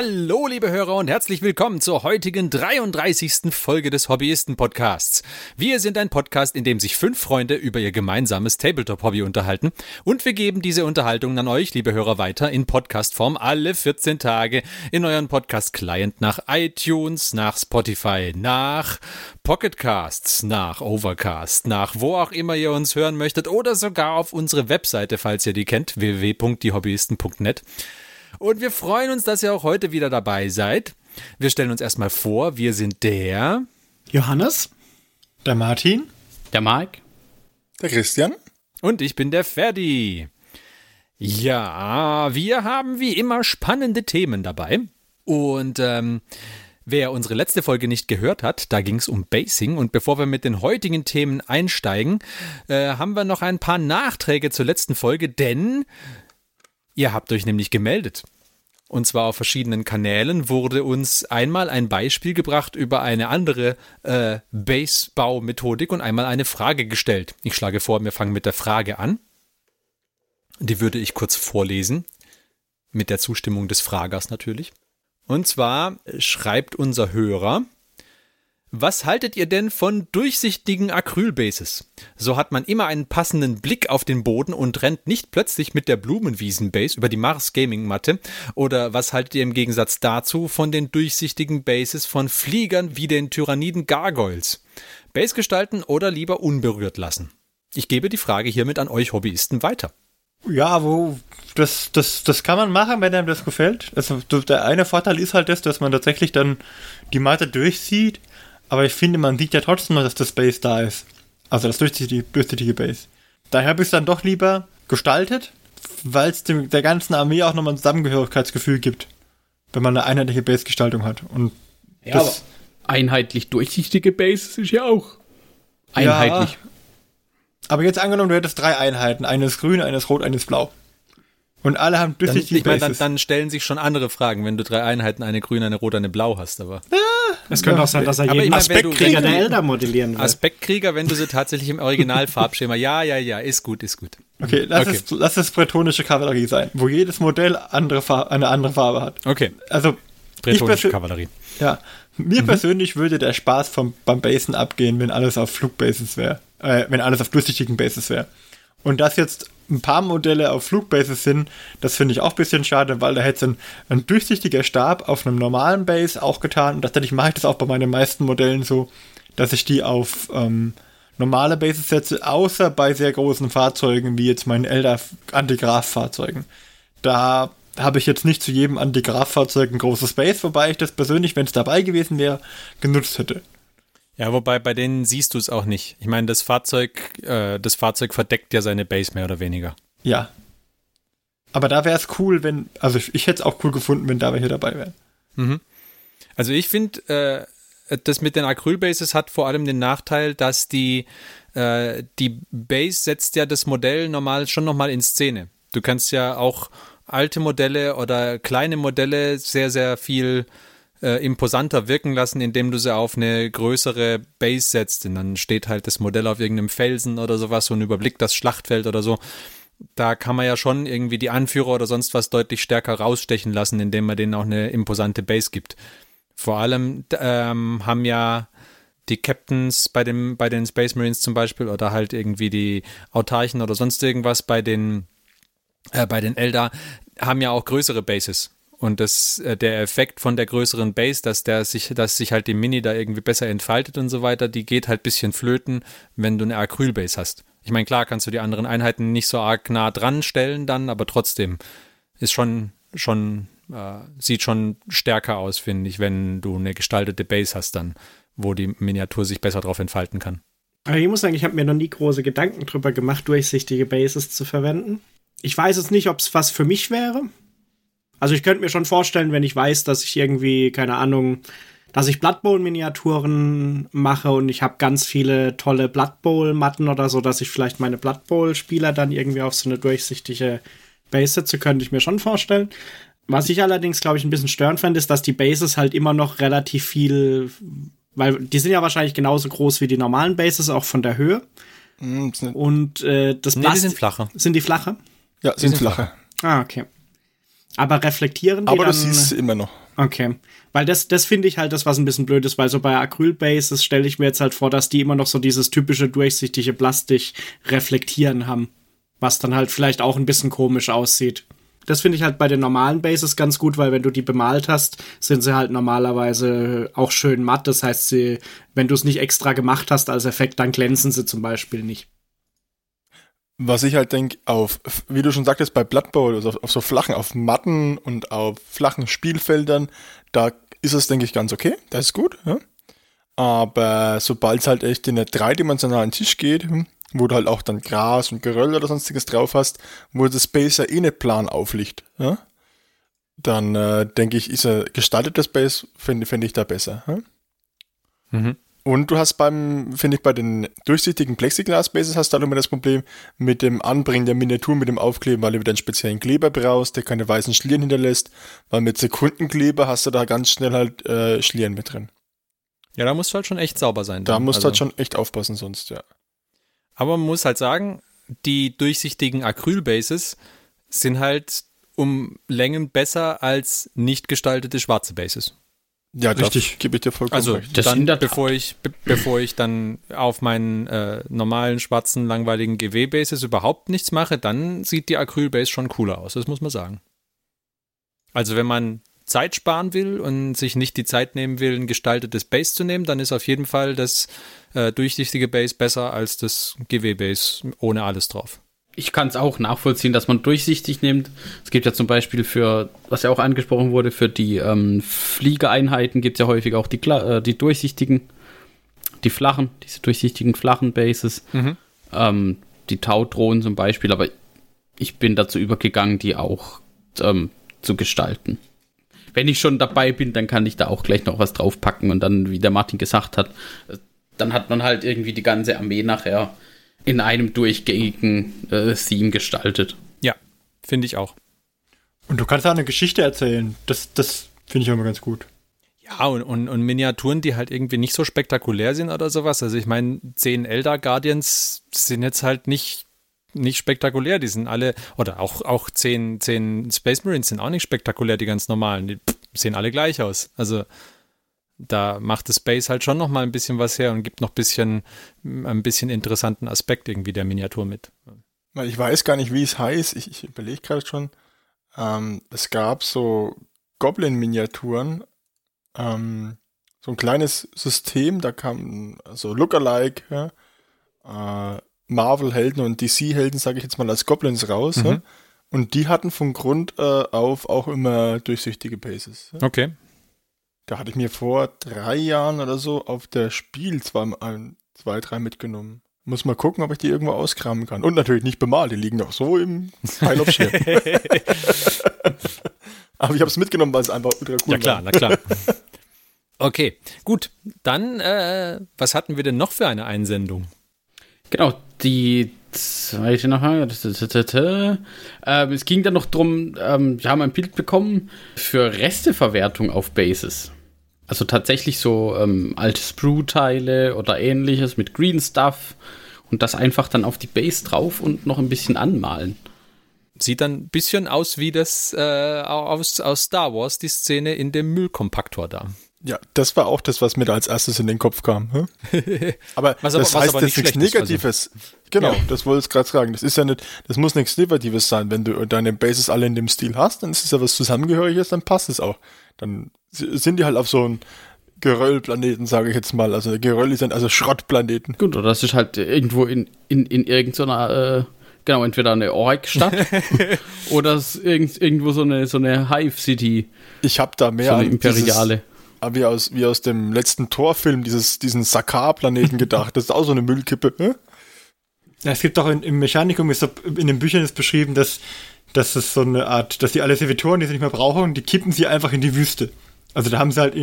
Hallo, liebe Hörer und herzlich willkommen zur heutigen 33. Folge des Hobbyisten-Podcasts. Wir sind ein Podcast, in dem sich fünf Freunde über ihr gemeinsames Tabletop-Hobby unterhalten und wir geben diese Unterhaltung an euch, liebe Hörer, weiter in Podcast-Form alle 14 Tage in euren Podcast-Client nach iTunes, nach Spotify, nach Pocketcasts, nach Overcast, nach wo auch immer ihr uns hören möchtet oder sogar auf unsere Webseite, falls ihr die kennt, www.diehobbyisten.net. Und wir freuen uns, dass ihr auch heute wieder dabei seid. Wir stellen uns erstmal vor, wir sind der Johannes, der Martin, der Mike, der Christian und ich bin der Ferdi. Ja, wir haben wie immer spannende Themen dabei. Und ähm, wer unsere letzte Folge nicht gehört hat, da ging es um Basing. Und bevor wir mit den heutigen Themen einsteigen, äh, haben wir noch ein paar Nachträge zur letzten Folge, denn Ihr habt euch nämlich gemeldet. Und zwar auf verschiedenen Kanälen wurde uns einmal ein Beispiel gebracht über eine andere äh, Base-Bau-Methodik und einmal eine Frage gestellt. Ich schlage vor, wir fangen mit der Frage an. Die würde ich kurz vorlesen. Mit der Zustimmung des Fragers natürlich. Und zwar schreibt unser Hörer, was haltet ihr denn von durchsichtigen Acrylbases? So hat man immer einen passenden Blick auf den Boden und rennt nicht plötzlich mit der Blumenwiesenbase über die Mars Gaming Matte. Oder was haltet ihr im Gegensatz dazu von den durchsichtigen Bases von Fliegern wie den Tyranniden Gargoyles? Base gestalten oder lieber unberührt lassen? Ich gebe die Frage hiermit an euch Hobbyisten weiter. Ja, wo das, das, das kann man machen, wenn einem das gefällt. Also der eine Vorteil ist halt das, dass man tatsächlich dann die Matte durchsieht aber ich finde, man sieht ja trotzdem noch, dass das Base da ist. Also das durchsichtige, durchsichtige Base. Daher habe ich es dann doch lieber gestaltet, weil es der ganzen Armee auch nochmal ein Zusammengehörigkeitsgefühl gibt, wenn man eine einheitliche Base-Gestaltung hat. Und ja, das einheitlich durchsichtige Base ist ja auch einheitlich. Ja, aber jetzt angenommen, du hättest drei Einheiten, eines grün, eines rot, eines blau. Und alle haben durchsichtige dann, ich meine, dann, dann, stellen sich schon andere Fragen, wenn du drei Einheiten, eine grün, eine rot, eine blau hast, aber. Ja, es könnte auch sein, dass er jeden Aspektkrieger der Elder modellieren will. Aspektkrieger, wenn du sie tatsächlich im Originalfarbschema. Ja, ja, ja, ist gut, ist gut. Okay, lass, okay. Es, lass es bretonische Kavallerie sein, wo jedes Modell andere Farbe, eine andere Farbe hat. Okay. Also. Bretonische Kavallerie. Ja. Mir mhm. persönlich würde der Spaß vom, beim Basen abgehen, wenn alles auf Flugbases wäre. Äh, wenn alles auf durchsichtigen Bases wäre. Und das jetzt ein paar Modelle auf Flugbases sind, das finde ich auch ein bisschen schade, weil da hätte ein, ein durchsichtiger Stab auf einem normalen Base auch getan. Und tatsächlich mache ich das auch bei meinen meisten Modellen so, dass ich die auf ähm, normale Bases setze, außer bei sehr großen Fahrzeugen, wie jetzt meinen Elder Antigraph-Fahrzeugen. Da habe ich jetzt nicht zu jedem Antigraph-Fahrzeug ein großes Base, wobei ich das persönlich, wenn es dabei gewesen wäre, genutzt hätte. Ja, wobei bei denen siehst du es auch nicht. Ich meine, das Fahrzeug, äh, das Fahrzeug verdeckt ja seine Base mehr oder weniger. Ja. Aber da wäre es cool, wenn, also ich, ich hätte es auch cool gefunden, wenn da welche dabei wären. Mhm. Also ich finde, äh, das mit den Acrylbases hat vor allem den Nachteil, dass die, äh, die Base setzt ja das Modell normal schon nochmal in Szene. Du kannst ja auch alte Modelle oder kleine Modelle sehr, sehr viel äh, imposanter wirken lassen, indem du sie auf eine größere Base setzt. Und dann steht halt das Modell auf irgendeinem Felsen oder sowas und überblickt das Schlachtfeld oder so. Da kann man ja schon irgendwie die Anführer oder sonst was deutlich stärker rausstechen lassen, indem man denen auch eine imposante Base gibt. Vor allem ähm, haben ja die Captains bei, dem, bei den Space Marines zum Beispiel oder halt irgendwie die Autarchen oder sonst irgendwas bei den, äh, bei den Eldar haben ja auch größere Bases. Und das, äh, der Effekt von der größeren Base, dass der sich, dass sich halt die Mini da irgendwie besser entfaltet und so weiter, die geht halt bisschen flöten, wenn du eine Acrylbase hast. Ich meine, klar kannst du die anderen Einheiten nicht so arg nah dran stellen dann, aber trotzdem ist schon, schon, äh, sieht schon stärker aus, finde ich, wenn du eine gestaltete Base hast dann, wo die Miniatur sich besser drauf entfalten kann. Aber ich muss sagen, ich habe mir noch nie große Gedanken drüber gemacht, durchsichtige Bases zu verwenden. Ich weiß jetzt nicht, ob es was für mich wäre. Also ich könnte mir schon vorstellen, wenn ich weiß, dass ich irgendwie, keine Ahnung, dass ich Blood Bowl Miniaturen mache und ich habe ganz viele tolle Blood Bowl Matten oder so, dass ich vielleicht meine Blood Bowl Spieler dann irgendwie auf so eine durchsichtige Base setze, könnte ich mir schon vorstellen. Was ich allerdings, glaube ich, ein bisschen störend fände, ist, dass die Bases halt immer noch relativ viel, weil die sind ja wahrscheinlich genauso groß wie die normalen Bases, auch von der Höhe. Mm, und äh, das nee, die sind flacher. Sind die flache? Ja, sind, sind flache. Ah, okay. Aber reflektieren die Aber dann? du siehst sie immer noch. Okay. Weil das, das finde ich halt das, was ein bisschen blöd ist, weil so bei Acrylbases stelle ich mir jetzt halt vor, dass die immer noch so dieses typische durchsichtige Plastik reflektieren haben. Was dann halt vielleicht auch ein bisschen komisch aussieht. Das finde ich halt bei den normalen Bases ganz gut, weil wenn du die bemalt hast, sind sie halt normalerweise auch schön matt. Das heißt, sie, wenn du es nicht extra gemacht hast als Effekt, dann glänzen sie zum Beispiel nicht. Was ich halt denke, auf, wie du schon sagtest, bei Blood Bowl, also auf, auf so flachen, auf Matten und auf flachen Spielfeldern, da ist es, denke ich, ganz okay. Das ist gut. Ja? Aber sobald es halt echt in einen dreidimensionalen Tisch geht, hm, wo du halt auch dann Gras und Geröll oder sonstiges drauf hast, wo das Space ja eh nicht plan aufliegt, ja? dann äh, denke ich, ist ein gestaltetes Space, finde find ich da besser. Ja? Mhm. Und du hast beim, finde ich, bei den durchsichtigen Plexiglas-Bases hast du halt immer das Problem mit dem Anbringen der Miniatur, mit dem Aufkleben, weil du wieder einen speziellen Kleber brauchst, der keine weißen Schlieren hinterlässt, weil mit Sekundenkleber hast du da ganz schnell halt äh, Schlieren mit drin. Ja, da musst du halt schon echt sauber sein. Da dann. musst du Also- halt schon echt aufpassen sonst, ja. Aber man muss halt sagen, die durchsichtigen Acrylbases sind halt um Längen besser als nicht gestaltete schwarze Bases. Ja, Richtig. gebe ich dir vollkommen Also recht. Dann, bevor ich, be bevor ich dann auf meinen äh, normalen schwarzen langweiligen GW-Bases überhaupt nichts mache, dann sieht die Acrylbase schon cooler aus. Das muss man sagen. Also wenn man Zeit sparen will und sich nicht die Zeit nehmen will, ein gestaltetes Base zu nehmen, dann ist auf jeden Fall das äh, durchsichtige Base besser als das GW-Base ohne alles drauf. Ich kann es auch nachvollziehen, dass man durchsichtig nimmt. Es gibt ja zum Beispiel für, was ja auch angesprochen wurde, für die ähm, Fliegeeinheiten gibt es ja häufig auch die, äh, die durchsichtigen, die flachen, diese durchsichtigen flachen Bases. Mhm. Ähm, die Taudrohnen zum Beispiel, aber ich bin dazu übergegangen, die auch ähm, zu gestalten. Wenn ich schon dabei bin, dann kann ich da auch gleich noch was draufpacken und dann, wie der Martin gesagt hat, äh, dann hat man halt irgendwie die ganze Armee nachher in einem durchgängigen äh, Theme gestaltet. Ja, finde ich auch. Und du kannst auch eine Geschichte erzählen. Das, das finde ich immer ganz gut. Ja, und, und, und Miniaturen, die halt irgendwie nicht so spektakulär sind oder sowas. Also ich meine, 10 Elder Guardians sind jetzt halt nicht, nicht spektakulär. Die sind alle, oder auch, auch 10, 10 Space Marines sind auch nicht spektakulär, die ganz normalen. Die pff, sehen alle gleich aus. Also da macht das Space halt schon noch mal ein bisschen was her und gibt noch ein bisschen, ein bisschen interessanten Aspekt irgendwie der Miniatur mit. Ich weiß gar nicht, wie es heißt. Ich, ich überlege gerade schon. Ähm, es gab so Goblin-Miniaturen. Ähm, so ein kleines System, da kam so Lookalike, ja, äh, Marvel-Helden und DC-Helden, sage ich jetzt mal, als Goblins raus. Mhm. Ja? Und die hatten von Grund äh, auf auch immer durchsichtige Bases. Ja? Okay. Da hatte ich mir vor drei Jahren oder so auf der Spiel zwei, ein- zwei drei mitgenommen. Muss mal gucken, ob ich die irgendwo auskramen kann. Und natürlich nicht bemalt, die liegen doch so im Pile of Shit. Aber ich habe es mitgenommen, weil es einfach ultra cool Ja klar, war. na klar. Okay, gut. Dann, äh, was hatten wir denn noch für eine Einsendung? Genau, die zweite nachher. Ähm, es ging dann noch drum, ähm, wir haben ein Bild bekommen für Resteverwertung auf Bases. Also tatsächlich so ähm, alte Sprue-Teile oder ähnliches mit Green Stuff und das einfach dann auf die Base drauf und noch ein bisschen anmalen. Sieht dann ein bisschen aus wie das äh, aus, aus Star Wars, die Szene in dem Müllkompaktor da. Ja, das war auch das, was mir da als erstes in den Kopf kam. hä? Aber Was aber- das was heißt aber jetzt nicht nichts also. Negatives. Genau, Ja. das wollte ich gerade sagen. Das ist ja nicht, das muss nichts Negatives sein. Wenn du deine Bases alle in dem Stil hast, dann ist es ja was Zusammengehöriges, dann passt es auch. Dann sind die halt auf so einem Geröllplaneten, sage ich jetzt mal. Also Geröll ist ein, also Schrottplaneten. Gut, oder das ist halt irgendwo in, in, in irgendeiner, äh, genau, entweder eine Org-Stadt oder es ist irgend, irgendwo so eine, so eine Hive-City, Ich habe da so mehr eine an imperiale. Dieses, wie aus, wie aus dem letzten Torfilm, dieses, diesen Sakar-Planeten gedacht. Das ist auch so eine Müllkippe. Ja, es gibt doch in, im Mechanikum, ist so, in den Büchern ist beschrieben, dass, dass es so eine Art, dass die alle Servitoren, die sie nicht mehr brauchen, die kippen sie einfach in die Wüste. Also da haben sie halt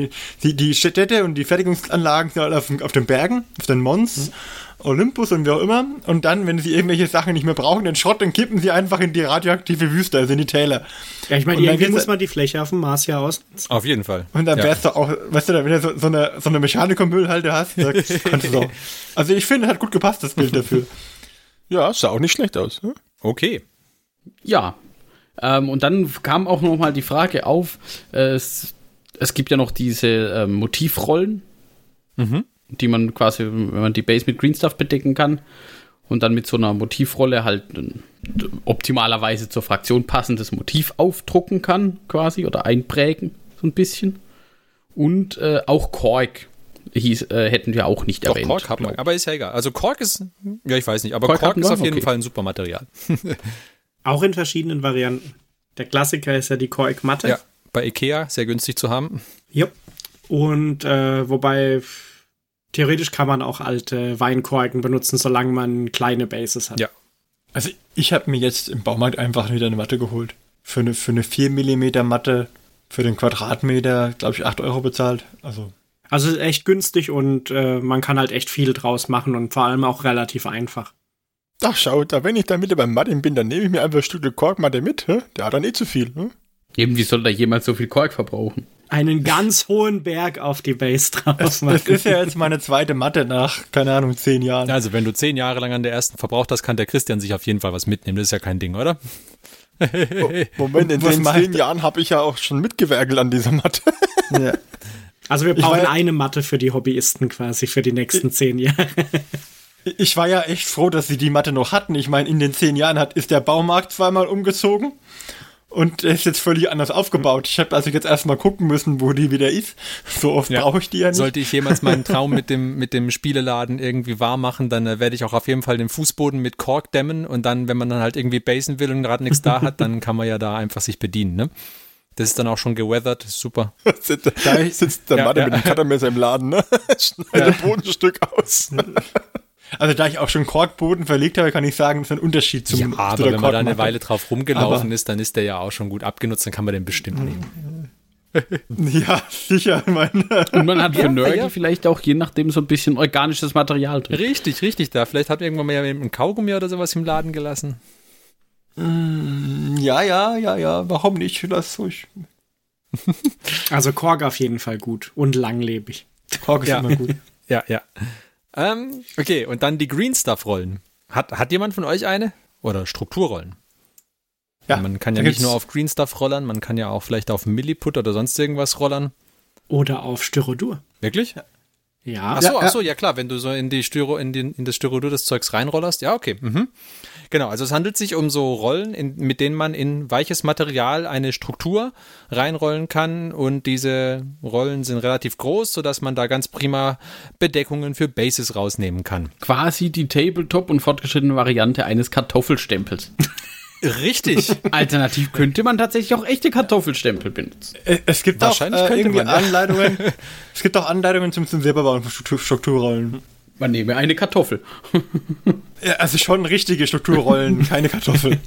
die, die Städte und die Fertigungsanlagen sind alle auf, auf den Bergen, auf den Mons, Olympus und wie auch immer. Und dann, wenn sie irgendwelche Sachen nicht mehr brauchen, den Schrott, dann kippen sie einfach in die radioaktive Wüste, also in die Täler. Ja, ich meine, irgendwie muss man die Fläche auf dem Mars ja aus. Auf jeden Fall. Und dann Ja. wär's doch auch, weißt du, wenn du so, so eine, so eine Mechanikum-Müllhalde hast, kannst du auch. Also ich finde, hat gut gepasst, das Bild dafür. Ja, sah auch nicht schlecht aus. Okay. Ja. Ähm, und dann kam auch noch mal die Frage auf, äh, es, es gibt ja noch diese ähm, Motivrollen, Mhm. die man quasi, wenn man die Base mit Green Stuff bedecken kann und dann mit so einer Motivrolle halt ein optimalerweise zur Fraktion passendes Motiv aufdrucken kann, quasi, oder einprägen, so ein bisschen. Und äh, auch Kork hieß, äh, hätten wir auch nicht Doch, erwähnt. Kork hat man. Aber ist ja egal. Also Kork ist, ja, ich weiß nicht, aber Kork Kork, ist auf jeden Okay. Fall ein super Material. Auch in verschiedenen Varianten. Der Klassiker ist ja die Kork Matte. Ja, bei Ikea sehr günstig zu haben. Jupp. Und äh, wobei theoretisch kann man auch alte Weinkorken benutzen, solange man kleine Bases hat. Ja. Also ich habe mir jetzt im Baumarkt einfach wieder eine Matte geholt. Für eine, für eine 4 mm Matte, für den Quadratmeter, glaube ich, 8 Euro bezahlt. Also Also ist echt günstig und äh, man kann halt echt viel draus machen und vor allem auch relativ einfach. Ach, schau, da wenn ich dann wieder beim Martin bin, dann nehme ich mir einfach ein Stück Korkmatte mit. Hä? Der hat dann eh zu viel. Hä? Eben, wie soll da jemals so viel Kork verbrauchen? Einen ganz hohen Berg auf die Base drauf das machen. ist ja jetzt meine zweite Matte nach, keine Ahnung, 10 Jahren. Also, wenn du zehn Jahre lang an der ersten verbraucht hast, kann der Christian sich auf jeden Fall was mitnehmen. Das ist ja kein Ding, oder? Moment, in den zehn Jahren habe ich ja auch schon mitgewerkelt an dieser Matte. Ja. Also wir brauchen war- eine Matte für die Hobbyisten quasi für die nächsten zehn Jahre. Ich war ja echt froh, dass sie die Matte noch hatten. Ich meine, in den 10 Jahren hat, ist der Baumarkt zweimal umgezogen und er ist jetzt völlig anders aufgebaut. Ich habe also jetzt erstmal gucken müssen, wo die wieder ist. So oft Ja. brauche ich die ja nicht. Sollte ich jemals meinen Traum mit dem, mit dem Spieleladen irgendwie wahr machen, dann äh, werde ich auch auf jeden Fall den Fußboden mit Kork dämmen und dann, wenn man dann halt irgendwie basen will und gerade nichts da hat, dann kann man ja da einfach sich bedienen, ne? Das ist dann auch schon geweathert, super. sitzt, sitzt der Ja, Martin ja. mit dem Cuttermesser im Laden, ne? Schneidet ein Bodenstück aus. Also da ich auch schon Korkboden verlegt habe, kann ich sagen, das ist ein Unterschied zum Ja, zu aber der wenn man da eine. Weile drauf rumgelaufen Aber- ist, dann ist der ja auch schon gut abgenutzt, dann kann man den bestimmt nehmen. Ja, sicher. Ich meine, Und man hat für Ja, Nerdy ja. vielleicht auch je nachdem so ein bisschen organisches Material drin. Richtig, richtig, da. Vielleicht hat irgendwann mal jemand ein Kaugummi oder sowas im Laden gelassen. ja, ja, ja, ja, warum nicht? Lass ruhig. Also Kork auf jeden Fall gut und langlebig. Kork ist Ja. immer gut. Ja, ja. Ähm, okay, und dann die Green Stuff Rollen. Hat, hat jemand von euch eine? Oder Strukturrollen? Ja, man kann ja nicht nur auf Green Stuff rollern, man kann ja auch vielleicht auf Milliput oder sonst irgendwas rollern. Oder auf Styrodur. Wirklich? Ja. Ach so, Ja, ach ja. so, ja klar, wenn du so in die Styro, in, den, in das Styrodur des Zeugs reinrollerst, ja, okay. Mhm. Genau, also es handelt sich um so Rollen, in, mit denen man in weiches Material eine Struktur reinrollen kann und diese Rollen sind relativ groß, sodass man da ganz prima Bedeckungen für Bases rausnehmen kann. Quasi die Tabletop- und fortgeschrittene Variante eines Kartoffelstempels. Richtig. Alternativ könnte man tatsächlich auch echte Kartoffelstempel benutzen. Äh, Es gibt auch Wahrscheinlich äh, könnte irgendwie man, ja. Anleitungen. es gibt auch Anleitungen zum, zum selberbauen von Struktur, Strukturrollen. Man nehme eine Kartoffel. Ja, also schon richtige Strukturrollen, keine Kartoffel.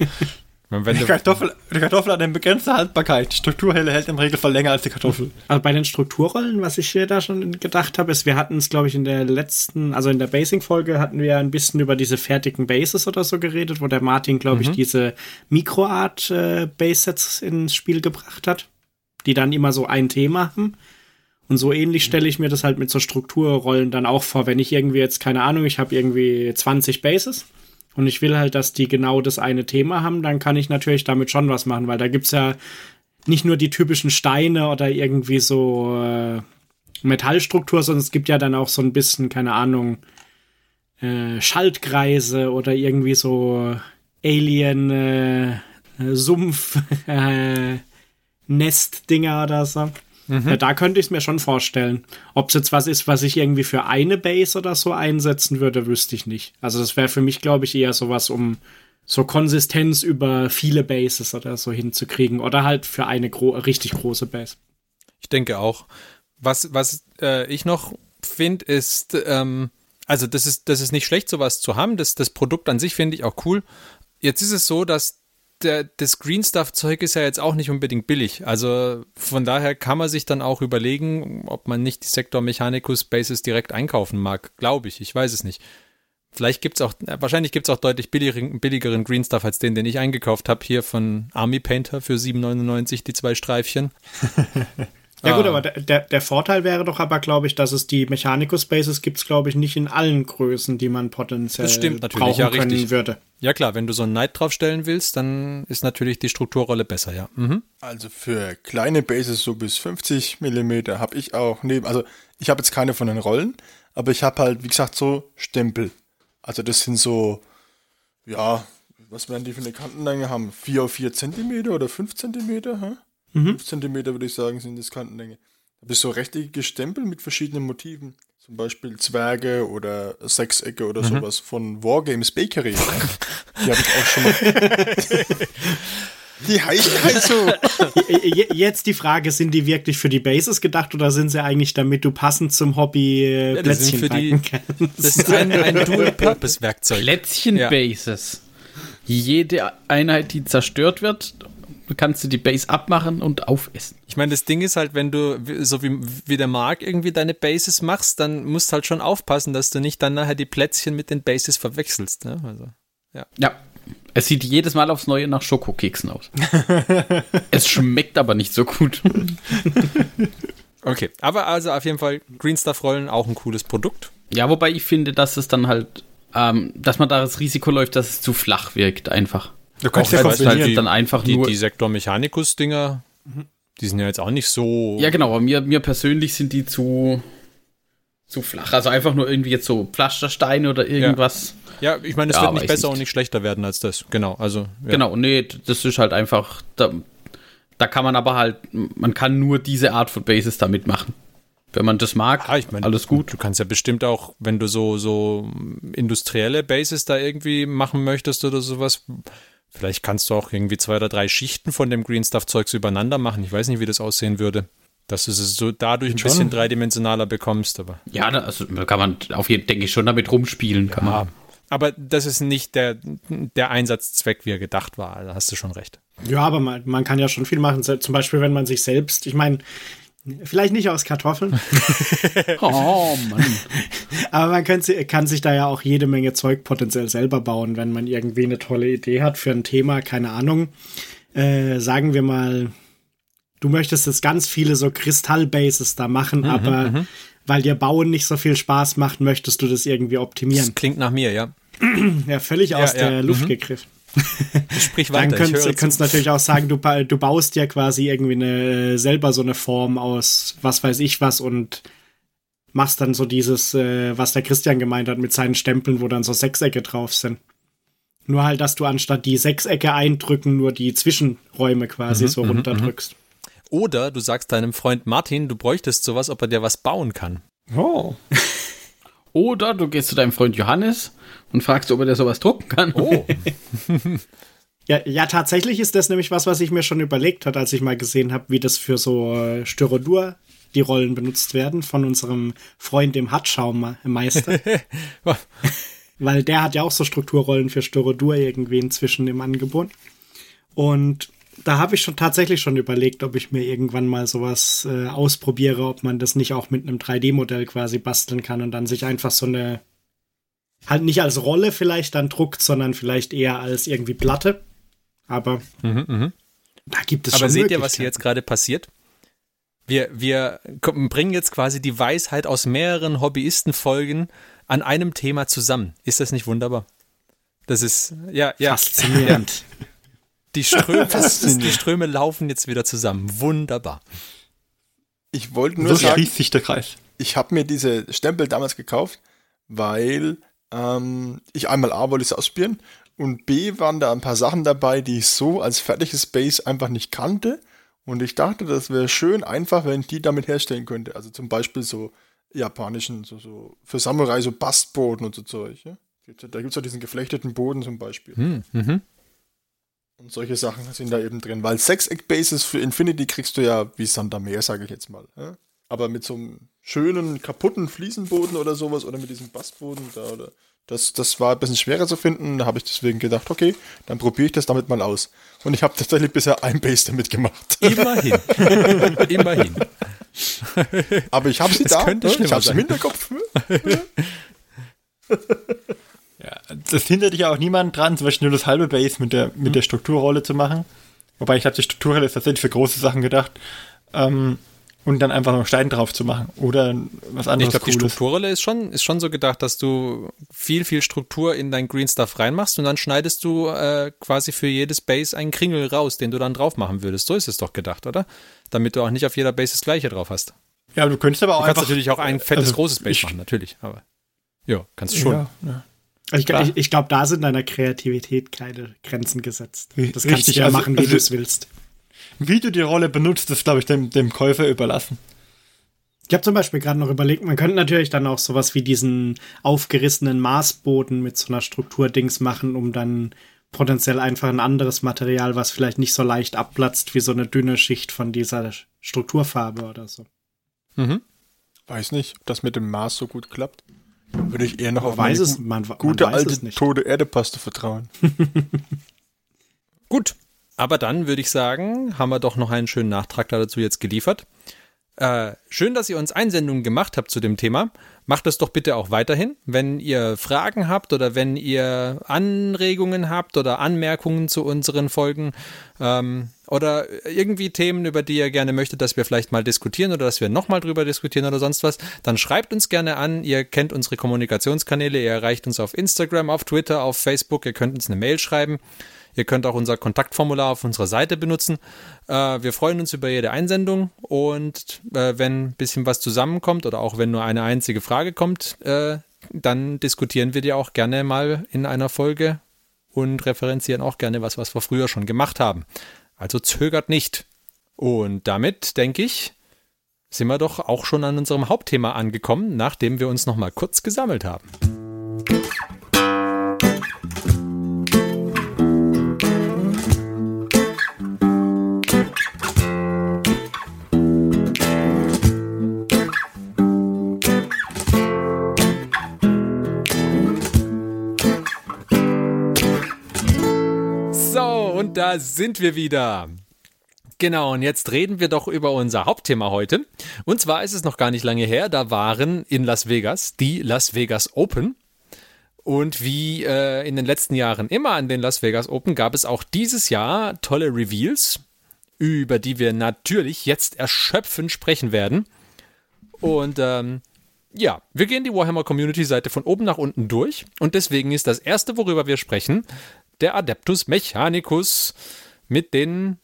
wenn Die Kartoffel, die Kartoffel hat eine begrenzte Haltbarkeit. Die Strukturhelle hält im Regelfall länger als die Kartoffel. Also bei den Strukturrollen, was ich hier da schon gedacht habe, ist, wir hatten es, glaube ich, in der letzten, also in der Basing-Folge hatten wir ein bisschen über diese fertigen Bases oder so geredet, wo der Martin, glaube ich, diese Mikroart-Base-Sets ins Spiel gebracht hat, die dann immer so ein Thema haben. Und so ähnlich stelle ich mir das halt mit so Strukturrollen dann auch vor, wenn ich irgendwie jetzt, keine Ahnung, ich habe irgendwie 20 Bases und ich will halt, dass die genau das eine Thema haben, dann kann ich natürlich damit schon was machen, weil da gibt's ja nicht nur die typischen Steine oder irgendwie so äh, Metallstruktur, sondern es gibt ja dann auch so ein bisschen, keine Ahnung, äh, Schaltkreise oder irgendwie so Alien äh, Sumpf äh, Nest-Dinger oder so. Ja, da könnte ich es mir schon vorstellen. Ob es jetzt was ist, was ich irgendwie für eine Base oder so einsetzen würde, wüsste ich nicht. Also das wäre für mich, glaube ich, eher sowas, um so Konsistenz über viele Bases oder so hinzukriegen. Oder halt für eine gro richtig große Base. Ich denke auch. Was, was äh, ich noch finde, ist, ähm, also das ist, das ist nicht schlecht, sowas zu haben. Das, das Produkt an sich finde ich auch cool. Jetzt ist es so, dass der, das Green Stuff Zeug ist ja jetzt auch nicht unbedingt billig. Also von daher kann man sich dann auch überlegen, ob man nicht die Sektor Mechanicus Bases direkt einkaufen mag. Glaube ich. Ich weiß es nicht. Vielleicht gibt's auch, äh, wahrscheinlich gibt's auch deutlich billigeren, billigeren Green Stuff als den, den ich eingekauft habe, hier von Army Painter für 7,99 die zwei Streifchen. Ja gut, Ah. aber der- der, Vorteil wäre doch aber, glaube ich, dass es die Mechanicus Spaces gibt's, glaube ich, nicht in allen Größen, die man potenziell Das stimmt natürlich, brauchen ja, können richtig. würde. Ja klar, wenn du so einen Knight draufstellen willst, dann ist natürlich die Strukturrolle besser, ja. Mhm. Also für kleine Bases so bis 50 Millimeter habe ich auch neben, also ich habe jetzt keine von den Rollen, aber ich habe halt, wie gesagt, so Stempel. Also das sind so, ja, was werden die für eine Kantenlänge haben? 4 auf 4 Zentimeter oder 5 Zentimeter? Hä? 5 Zentimeter würde ich sagen, sind das Kantenlänge. Da bist so rechtecke Stempel mit verschiedenen Motiven. Zum Beispiel Zwerge oder Sechsecke oder sowas von Wargames Bakery. Die habe ich auch schon mal. Die heißt halt so. Je- Jetzt die Frage, sind die wirklich für die Bases gedacht oder sind sie eigentlich, damit du passend zum Hobby äh, Ja, Plätzchen für die- backen kannst? Das ist ein, ein Dual-Purpose-Werkzeug. Plätzchen-Bases. Jede Einheit, die zerstört wird, kannst du die Base abmachen und aufessen. Ich meine, das Ding ist halt, wenn du, so wie, wie der Mark irgendwie deine Bases machst, dann musst du halt schon aufpassen, dass du nicht dann nachher die Plätzchen mit den Bases verwechselst. Ne? Also, Ja. Es sieht jedes Mal aufs Neue nach Schokokeksen aus. es schmeckt aber nicht so gut. okay, aber also auf jeden Fall Green Stuff Rollen auch ein cooles Produkt. Ja, wobei ich finde, dass es dann halt, ähm, dass man da das Risiko läuft, dass es zu flach wirkt, einfach. Du kannst Auch ja halt die, dann einfach die, nur- die Sektor Mechanicus Dinger, die sind ja jetzt auch nicht so. Ja, genau, aber mir, mir persönlich sind die zu, zu flach. Also einfach nur irgendwie jetzt so Pflastersteine oder irgendwas. Ja, ich meine, es Ja, wird nicht besser nicht. und nicht schlechter werden als das. Genau, also. Ja. Genau, nee, das ist halt einfach, da, da kann man aber halt, man kann nur diese Art von Bases damit machen. Wenn man das mag, Ah, ich meine, alles gut. Du kannst ja bestimmt auch, wenn du so, so industrielle Bases da irgendwie machen möchtest oder sowas, vielleicht kannst du auch irgendwie zwei oder drei Schichten von dem Green Stuff Zeugs übereinander machen. Ich weiß nicht, wie das aussehen würde. Dass du es so dadurch ein Schon. bisschen dreidimensionaler bekommst, aber. Ja, da, also da kann man auf jeden denke ich schon damit rumspielen. Kann man. Aber das ist nicht der, der Einsatzzweck, wie er gedacht war. Da hast du schon recht. Ja, aber man, man kann ja schon viel machen. Zum Beispiel, wenn man sich selbst, ich meine, vielleicht nicht aus Kartoffeln, Oh Mann. aber man kann, kann sich da ja auch jede Menge Zeug potenziell selber bauen, wenn man irgendwie eine tolle Idee hat für ein Thema, keine Ahnung. Äh, sagen wir mal, du möchtest jetzt ganz viele so Kristallbases da machen, aber weil dir Bauen nicht so viel Spaß macht, möchtest du das irgendwie Das optimieren. klingt nach mir, ja. Ja, völlig aus ja, der Luft mhm. gegriffen. Sprich Dann weiter. ich könntest du könntest natürlich auch sagen, du, du baust ja quasi irgendwie eine, selber so eine Form aus was weiß ich was und machst dann so dieses, äh, was der Christian gemeint hat mit seinen Stempeln, wo dann so Sechsecke drauf sind. Nur halt, dass du anstatt die Sechsecke eindrücken, nur die Zwischenräume quasi Mhm, so runterdrückst. Oder du sagst deinem Freund Martin, du bräuchtest sowas, ob er dir was bauen kann. Oh. Oder du gehst zu deinem Freund Johannes und fragst, ob er dir sowas drucken kann. Oh, Ja, ja, tatsächlich ist das nämlich was, was ich mir schon überlegt hat, als ich mal gesehen habe, wie das für so äh, Styrodur die Rollen benutzt werden von unserem Freund dem Hartschaummeister. Weil der hat ja auch so Strukturrollen für Styrodur irgendwie inzwischen im Angebot. Und da habe ich schon tatsächlich schon überlegt, ob ich mir irgendwann mal sowas äh, ausprobiere, ob man das nicht auch mit einem 3D-Modell quasi basteln kann und dann sich einfach so eine halt nicht als Rolle vielleicht dann druckt, sondern vielleicht eher als irgendwie Platte. Aber mhm, da gibt es Aber schon seht ihr, was hier jetzt gerade passiert? Wir, wir bringen jetzt quasi die Weisheit aus mehreren Hobbyisten-Folgen an einem Thema zusammen. Ist das nicht wunderbar? Das ist, ja, ja, Faszinierend. die Ströme, die Ströme laufen jetzt wieder zusammen. Wunderbar. Ich wollte nur So sagen, schließt sich der Kreis. ich habe mir diese Stempel damals gekauft, weil ähm, ich einmal A wollte es ausprobieren und B waren da ein paar Sachen dabei, die ich so als fertiges Base einfach nicht kannte. Und ich dachte, das wäre schön einfach, wenn ich die damit herstellen könnte. Also zum Beispiel so japanischen, so, so für Samurai so Bastboden und so Zeug. Ja? Da gibt es ja diesen geflechteten Boden zum Beispiel. Hm, mhm. Und solche Sachen sind da eben drin. Weil Sechseck-Bases für Infinity kriegst du ja wie Sand am Meer, sage ich jetzt mal. Aber mit so einem schönen, kaputten Fliesenboden oder sowas oder mit diesem Bastboden da oder das, das war ein bisschen schwerer zu finden. Da habe ich deswegen gedacht, okay, dann probiere ich das damit mal aus. Und ich habe tatsächlich bisher ein Base damit gemacht. Immerhin. Immerhin. Aber ich habe sie Es da, könnte ne? ich habe sie im. Hinterkopf. Ja, das hindert dich ja auch niemand dran, zum Beispiel nur das halbe Base mit der, mit der Strukturrolle zu machen. Wobei ich glaube, die Strukturrolle ist tatsächlich für große Sachen gedacht. Ähm, und dann einfach noch Stein drauf zu machen oder was anderes Ich glaube, die. Strukturrolle ist schon, ist schon so gedacht, dass du viel, viel Struktur in dein Green Stuff reinmachst und dann schneidest du äh, quasi für jedes Base einen Kringel raus, den du dann drauf machen würdest. So ist es doch gedacht, oder? Damit du auch nicht auf jeder Base das gleiche drauf hast. Ja, du könntest aber auch Du kannst einfach natürlich auch ein fettes, also großes Base ich- machen, natürlich. Aber ja, kannst du schon. Ja, ja. Also ich, ich, ich glaube, da sind deiner Kreativität keine Grenzen gesetzt. Das kannst richtig, du ja also- machen, wie also- du es willst. Wie du die Rolle benutzt, ist, glaube ich, dem, dem Käufer überlassen. Ich habe zum Beispiel gerade noch überlegt, man könnte natürlich dann auch sowas wie diesen aufgerissenen Maßboden mit so einer Strukturdings machen, um dann potenziell einfach ein anderes Material, was vielleicht nicht so leicht abplatzt, wie so eine dünne Schicht von dieser Strukturfarbe oder so. Mhm. Weiß nicht, ob das mit dem Maß so gut klappt. Würde ich eher noch auf weiß meine es- man- man gute weiß alte es nicht. tote Erdepaste vertrauen. Gut, aber dann würde ich sagen, haben wir doch noch einen schönen Nachtrag dazu jetzt geliefert. Äh, schön, dass ihr uns Einsendungen gemacht habt zu dem Thema. Macht das doch bitte auch weiterhin. Wenn ihr Fragen habt oder wenn ihr Anregungen habt oder Anmerkungen zu unseren Folgen ähm, oder irgendwie Themen, über die ihr gerne möchtet, dass wir vielleicht mal diskutieren oder dass wir nochmal drüber diskutieren oder sonst was, dann schreibt uns gerne an. Ihr kennt unsere Kommunikationskanäle. Ihr erreicht uns auf Instagram, auf Twitter, auf Facebook. Ihr könnt uns eine Mail schreiben. Ihr könnt auch unser Kontaktformular auf unserer Seite benutzen. Äh, wir freuen uns über jede Einsendung und äh, wenn ein bisschen was zusammenkommt oder auch wenn nur eine einzige Frage kommt, äh, dann diskutieren wir die auch gerne mal in einer Folge und referenzieren auch gerne was, was wir früher schon gemacht haben. Also zögert nicht. Und damit, denke ich, sind wir doch auch schon an unserem Hauptthema angekommen, nachdem wir uns noch mal kurz gesammelt haben. Sind wir wieder. Genau, und jetzt reden wir doch über unser Hauptthema heute. Und zwar ist es noch gar nicht lange her, da waren in Las Vegas die Las Vegas Open. Und wie äh, in den letzten Jahren immer an den Las Vegas Open gab es auch dieses Jahr tolle Reveals, über die wir natürlich jetzt erschöpfend sprechen werden. Und ähm, ja, wir gehen die Warhammer Community Seite von oben nach unten durch. Und deswegen ist das erste, worüber wir sprechen, der Adeptus Mechanicus mit den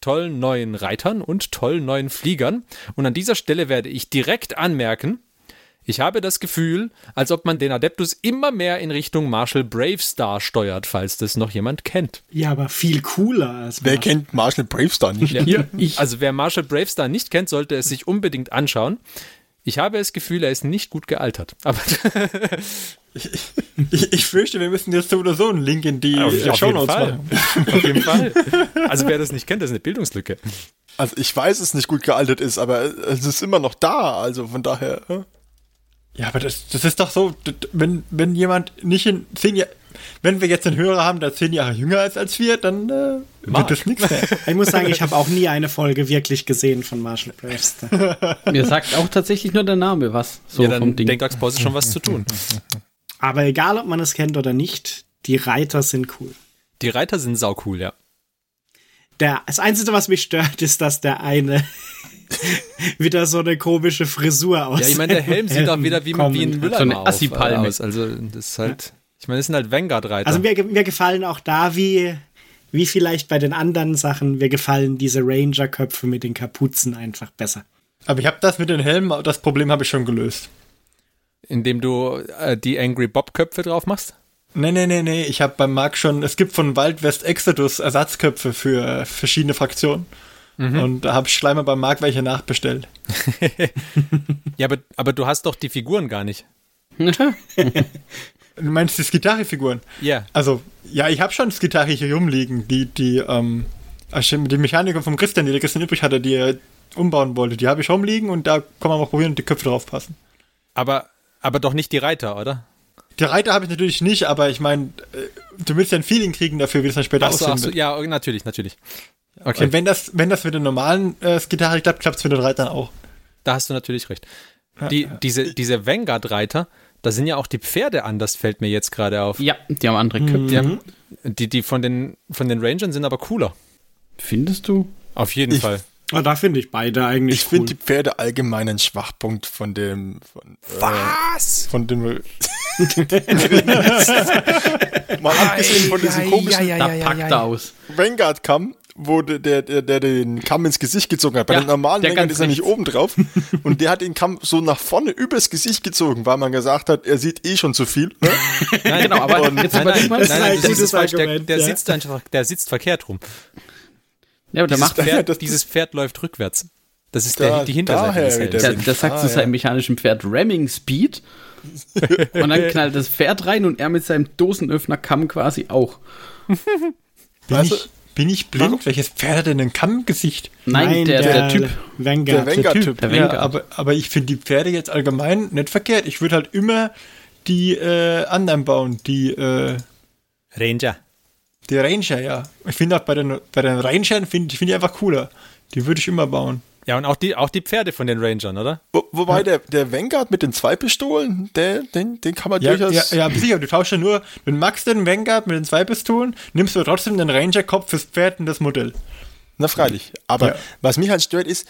tollen neuen Reitern und tollen neuen Fliegern. Und an dieser Stelle werde ich direkt anmerken, ich habe das Gefühl, als ob man den Adeptus immer mehr in Richtung Marshall Bravestar steuert, falls das noch jemand kennt. Ja, aber viel cooler als Wer kennt Marshall Bravestar nicht? Ich. Also wer Marshall Bravestar nicht kennt, sollte es sich unbedingt anschauen. Ich habe das Gefühl, er ist nicht gut gealtert. Aber Ich, ich fürchte, wir müssen jetzt so oder so einen Link in die Auf- äh, auf Show jeden Notes Fall. machen. auf jeden Fall. Also wer das nicht kennt, das ist eine Bildungslücke. Also ich weiß, es nicht gut gealtert ist, aber es ist immer noch da. Also von daher. Ja, aber das, das ist doch so, wenn, wenn jemand nicht in zehn Jahren, wenn wir jetzt einen Hörer haben, der zehn Jahre jünger ist als wir, dann äh, wird das nichts mehr. Ich muss sagen, ich habe auch nie eine Folge wirklich gesehen von Marshall Bravestar. Mir sagt auch tatsächlich nur der Name was. So ja, vom dann Ding. Denktagspause schon was zu tun. Aber egal, ob man es kennt oder nicht, die Reiter sind cool. Die Reiter sind saucool, ja. Der, das Einzige, was mich stört, ist, dass der eine wieder so eine komische Frisur aus Ja, ich meine, der Helm sieht auch wieder wie, wie ein Müller So eine Assi-Palme. aus. Also das ist halt, ich meine, das sind halt Vanguard-Reiter. Also mir, mir gefallen auch da, wie, wie vielleicht bei den anderen Sachen, mir gefallen diese Ranger-Köpfe mit den Kapuzen einfach besser. Aber ich habe das mit den Helmen, das Problem habe ich schon gelöst. indem du äh, die Angry Bob-Köpfe drauf machst. Nee, nee, nee, nee, ich habe beim Marc schon, es gibt von Wild West Exodus Ersatzköpfe für verschiedene Fraktionen. Und da habe ich mal beim Marc welche nachbestellt. Ja, aber, aber du hast doch die Figuren gar nicht. Du meinst die Skitari-Figuren? Ja. Also, ja, ich habe schon Skitari hier rumliegen, die, die, ähm, also die Mechaniker vom Christian, die der Christian übrig hatte, die er umbauen wollte, die habe ich rumliegen und da kann man mal probieren, ob die Köpfe drauf passen. Aber, aber doch nicht die Reiter, oder? Die Reiter habe ich natürlich nicht, aber ich meine, du willst ja ein Feeling kriegen dafür, wie das dann später Ach so, aussehen ach so, wird. ja, natürlich, natürlich. Okay, Und wenn das, wenn das mit den normalen äh, Skitari klappt, klappt es mit den Reitern auch. da hast du natürlich recht. Die, diese, diese Vanguard-Reiter, da sind ja auch die Pferde anders, fällt mir jetzt gerade auf. Ja, die haben andere Köpfe. Die, haben, die, die von den, von den Rangern sind aber cooler. Findest du? Auf jeden Ich Fall. Oh, da finde ich beide eigentlich Ich finde cool. die Pferde allgemein ein Schwachpunkt von dem. Von, Was? Äh, von dem. Mal abgesehen von diesem komischen Da packt er aus. Vanguard-Kamm, wo der, der, der, der den Kamm ins Gesicht gezogen hat. Bei Ja, den normalen ganz ist er nicht oben drauf. und der hat den Kamm so nach vorne übers Gesicht gezogen, weil man gesagt hat, er sieht eh schon zu viel. Ne? Nein, Genau, aber nein, jetzt nein, nein, nein, Das ist nein, ein das ist falsch. Der, ja. sitzt einfach, der sitzt verkehrt rum. Ja, aber der Dieses macht, Pferd, das- dieses Pferd läuft rückwärts. Das ist Da- der, die Hinterseite daher des Helms. der, Wind. der sagt Ah, zu ja. seinem mechanischen Pferd Ramming Speed. und dann knallt das Pferd rein und er mit seinem Dosenöffner Kamm quasi auch. Bin, Also- ich, bin ich blind? Welches Pferd hat denn ein Kamm im Gesicht? Nein, der, der, Typ. Vanguard. Der Vanguard-Typ. Der Ja, Vanguard. aber, aber ich finde die Pferde jetzt allgemein nicht verkehrt. Ich würde halt immer die äh, anderen bauen, die, äh, Ranger. die Ranger, ja. Ich finde auch bei den, bei den Rangern finde ich, find ich einfach cooler. Die würde ich immer bauen. Ja, und auch die, auch die Pferde von den Rangern, oder? Wo, wobei der, der Vanguard mit den zwei Pistolen, der, den, den kann man Ja, ja, durchaus. ja, aber sicher, du tauschst ja nur, du magst den Vanguard mit den zwei Pistolen, nimmst du trotzdem den Ranger-Kopf fürs Pferd und das Modell. Na freilich. Aber Ja. was mich halt stört, ist,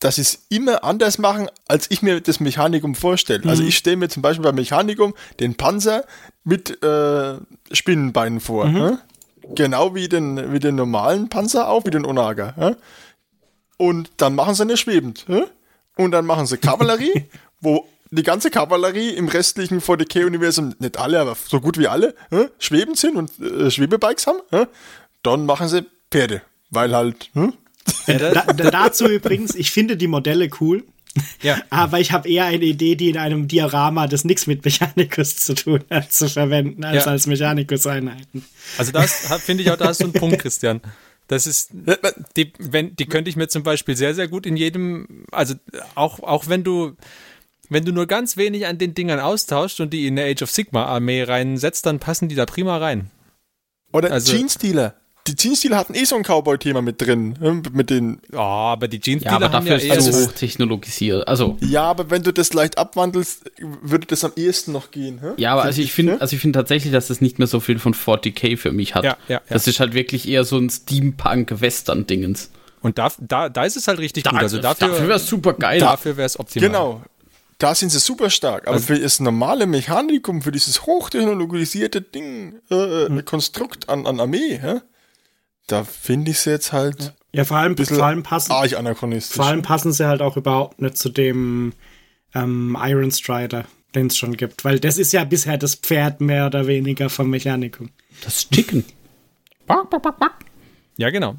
dass sie es immer anders machen, als ich mir das Mechanikum vorstelle. Also Mhm. ich stelle mir zum Beispiel beim Mechanikum den Panzer mit äh, Spinnenbeinen vor. Mhm. Genau wie den, wie den normalen Panzer auch, wie den Onaga. Und dann machen sie eine schwebend. ne? Und dann machen sie Kavallerie, wo die ganze Kavallerie im restlichen 40k-Universum, nicht alle, aber so gut wie alle, ne? schwebend sind und äh, Schwebebikes haben. ne? Dann machen sie Pferde. Weil halt? Da, da, dazu übrigens, ich finde die Modelle cool. Ja. Aber ich habe eher eine Idee, die in einem Diorama, das nichts mit Mechanicus zu tun hat, zu verwenden, als Ja. als Mechanicus-Einheiten. Also das finde ich auch, da hast du einen Punkt, Christian. Das ist, die, wenn, die könnte ich mir zum Beispiel sehr, sehr gut in jedem, also auch, auch wenn du, wenn du nur ganz wenig an den Dingern austauscht und die in eine Age of Sigma Armee reinsetzt, dann passen die da prima rein. Oder Also- Jeans-Dealer. Die Jeans-Dealer hatten eh so ein Cowboy-Thema mit drin. ne? Mit den, Oh, aber die Jeans, Ja, aber haben dafür ja ist es so hochtechnologisiert. Also, ja, aber wenn du das leicht abwandelst, würde das am ehesten noch gehen. Hä? ja, aber also ich finde, ne? also ich finde tatsächlich, dass es nicht mehr so viel von 40k für mich hat. Ja, ja, ja. Das ist halt wirklich eher so ein Steampunk-Western-Dingens. Und da, da, da ist es halt richtig gut. Also dafür, dafür wäre es super geil. dafür wäre es optimal. Genau. Da sind sie super stark. Aber Also für das normale Mechanikum, für dieses hochtechnologisierte Ding, äh, Hm. Konstrukt an, an Armee, hä? Da finde ich sie jetzt halt Ja, vor allem, vor allem passen, arg anachronistisch. vor allem passen sie halt auch überhaupt nicht zu dem ähm, Iron Strider, den es schon gibt. Weil das ist ja bisher das Pferd mehr oder weniger vom Mechanikum. Das ist Chicken. Ja, genau.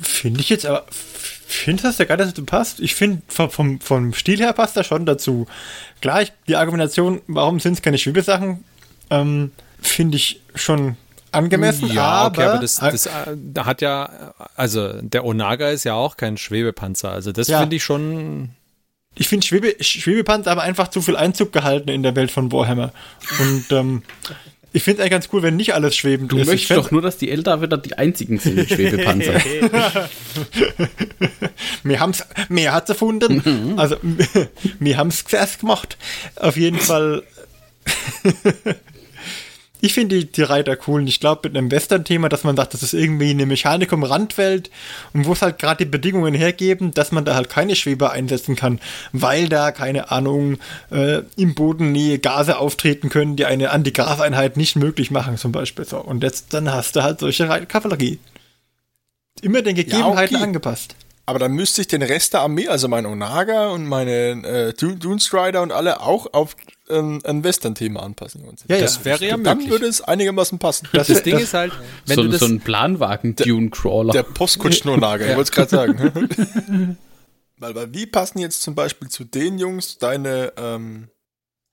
Finde ich jetzt aber, finde das ja gar nicht dazu passt. Ich finde, vom, vom, vom Stil her passt das schon dazu. Klar, ich, die Argumentation, warum sind es keine Schwebesachen, ähm, finde ich schon angemessen, Ja, aber, okay, aber das, das äh, hat ja, also der Onaga ist ja auch kein Schwebepanzer. Also das Ja. finde ich schon. ich finde Schwebe, Schwebepanzer aber einfach zu viel Einzug gehalten in der Welt von Warhammer. Und ähm, ich finde es eigentlich ganz cool, wenn nicht alles schwebend Du ist. Ich möchtest doch nur, dass die Elder die einzigen sind mit Schwebepanzer. Wir haben's, mehr hat's erfunden. Also, wir haben's zuerst gemacht. Auf jeden Fall. ich finde die, die Reiter cool. Und ich glaube, mit einem Western-Thema, dass man sagt, das ist irgendwie eine Mechanikum-Randwelt und wo es halt gerade die Bedingungen hergeben, dass man da halt keine Schweber einsetzen kann, weil da, keine Ahnung, äh, im Bodennähe Gase auftreten können, die eine Antigaseinheit nicht möglich machen, zum Beispiel. So. Und jetzt, dann hast du halt solche Kavallerie. Immer den Gegebenheiten okay. angepasst. Aber dann müsste ich den Rest der Armee, also mein Onaga und meine äh, Strider und alle auch auf ähm, ein Western-Thema anpassen. Ja, Das ja. wäre ja Dann möglich. würde es einigermaßen passen. Das, Das Ding das, ist halt, wenn so, du das, so ein Planwagen-Dune-Crawler. Der Postkutschen-Onaga, ich wollte es gerade sagen. weil, weil wie passen jetzt zum Beispiel zu den Jungs deine, ähm,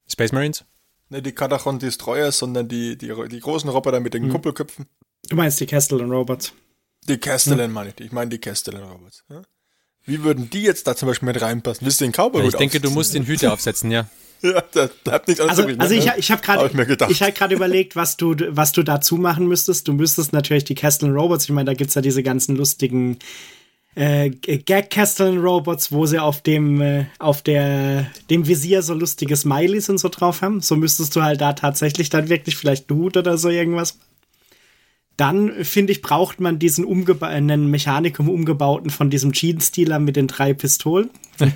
Space Marines? ne, die Katachon Destroyers, sondern die, die, die großen Roboter mit den Mhm. Kuppelköpfen? Du meinst die Castellan Robots. Die Castellan meine ich. Ich meine die Castellan Robots. Ja? Wie würden die jetzt da zum Beispiel mit reinpassen? Willst du den Cowboy Ich denke, du musst den Hüte aufsetzen, ja. Ja, da bleibt nichts anderes Also, übrig, also ne? ich, ich habe gerade Hab ich ich hab gerade überlegt, was du, was du dazu machen müsstest. Du müsstest natürlich die Castellan Robots, ich meine, da gibt's ja diese ganzen lustigen äh, Gag Castellan Robots, wo sie auf dem, äh, auf der, dem Visier so lustige Smileys und so drauf haben. So müsstest du halt da tatsächlich dann wirklich vielleicht einen Hut oder so irgendwas. Dann, finde ich, braucht man diesen umgeba einen Mechanikum umgebauten von diesem Jeans-Stealer mit den drei Pistolen.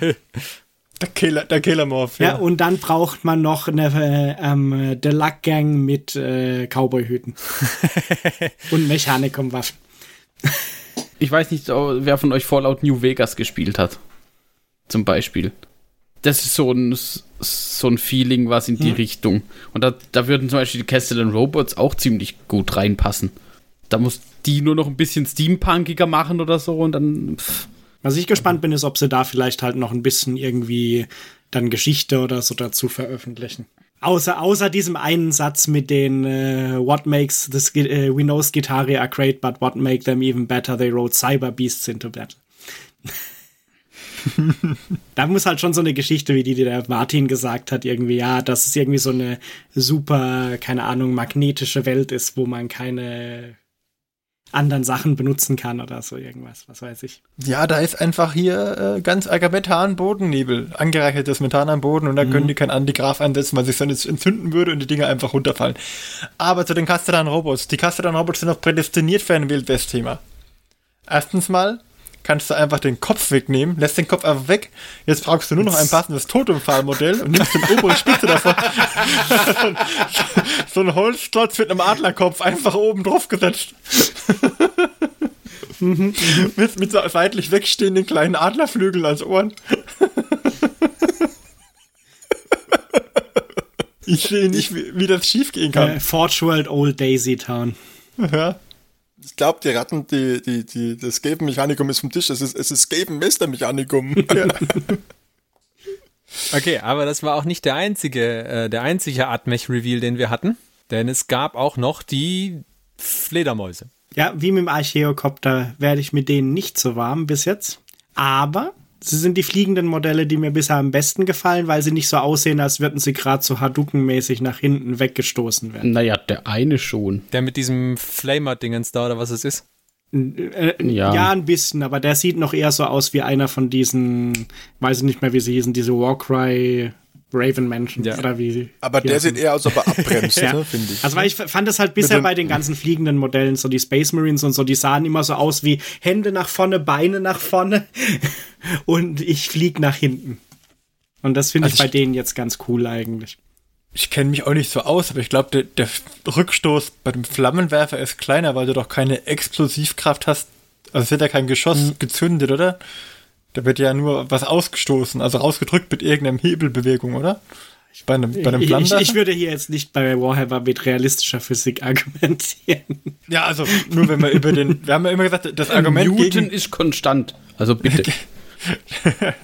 Der Killer, der Killermorph. Ja. ja, und dann braucht man noch eine äh, ähm, The Luck Gang mit äh, Cowboy-Hüten. und Mechanikum-Waffen. ich weiß nicht, wer von euch Fallout New Vegas gespielt hat. Zum Beispiel. Das ist so ein, so ein Feeling, was in die hm. Richtung. Und da, da würden zum Beispiel die Castellan Robots auch ziemlich gut reinpassen. Da muss die nur noch ein bisschen steampunkiger machen oder so und dann. Pff. Was ich gespannt bin, ist, ob sie da vielleicht halt noch ein bisschen irgendwie dann Geschichte oder so dazu veröffentlichen. Außer, außer diesem einen Satz mit den uh, What makes this uh, we knows Gitarre are great, but what make them even better? They wrote Cyber Beasts into battle. da muss halt schon so eine Geschichte, wie die, die der Martin gesagt hat, irgendwie, ja, dass es irgendwie so eine super, keine Ahnung, magnetische Welt ist, wo man keine anderen Sachen benutzen kann oder so irgendwas, was weiß ich. Ja, da ist einfach hier äh, ganz arger Methan-Bodennebel, angereichertes Methan am Boden und da mhm. können die kein Antigraf einsetzen, weil sich sonst entzünden würde und die Dinger einfach runterfallen. Aber zu den Castellan-Robots. Die Castellan-Robots sind auch prädestiniert für ein Wildwest-Thema. Erstens mal, kannst du einfach den Kopf wegnehmen, lässt den Kopf einfach weg. Jetzt brauchst du nur noch ein passendes Totemfallmodell und nimmst die obere Spitze davon. so ein Holzklotz mit einem Adlerkopf einfach oben drauf gesetzt. mit, mit so seitlich wegstehenden kleinen Adlerflügeln als Ohren. ich sehe nicht, wie, wie das schief gehen kann. Äh, Forge World Old Daisy Town. Ja ich glaube, die Ratten, die, die, die, das Gaben-Mechanikum ist vom Tisch. Es ist, es ist Gaben-Mester-Mechanikum. okay, aber das war auch nicht der einzige, äh, der einzige Atmech-Reveal, den wir hatten. Denn es gab auch noch die Fledermäuse. Ja, wie mit dem Archeocopter werde ich mit denen nicht so warm bis jetzt. Aber Sie sind die fliegenden Modelle, die mir bisher am besten gefallen, weil sie nicht so aussehen, als würden sie gerade so Hadouken-mäßig nach hinten weggestoßen werden. Naja, der eine schon. Der mit diesem Flamer-Dingens da, oder was es ist? Äh, ja. ja, ein bisschen, aber der sieht noch eher so aus wie einer von diesen, weiß ich nicht mehr, wie sie hießen, diese Warcry Raven Menschen ja. oder wie. Aber der sieht eher aus, als ob er abbremst, ja. ne, finde ich. Also weil ich fand das halt bisher bei den ganzen fliegenden Modellen, so die Space Marines und so, die sahen immer so aus wie Hände nach vorne, Beine nach vorne und ich flieg nach hinten. Und das finde also ich bei denen jetzt ganz cool eigentlich. Ich kenne mich auch nicht so aus, aber ich glaube, der, der Rückstoß bei dem Flammenwerfer ist kleiner, weil du doch keine Explosivkraft hast. Also es wird ja kein Geschoss mhm. gezündet, oder? Da wird ja nur was ausgestoßen, also rausgedrückt mit irgendeiner Hebelbewegung, oder? Bei einem, bei einem ich, ich, ich, würde hier jetzt nicht bei Warhammer mit realistischer Physik argumentieren. Ja, also nur wenn wir über den, wir haben ja immer gesagt, das Argument Newton gegen, ist konstant, also bitte.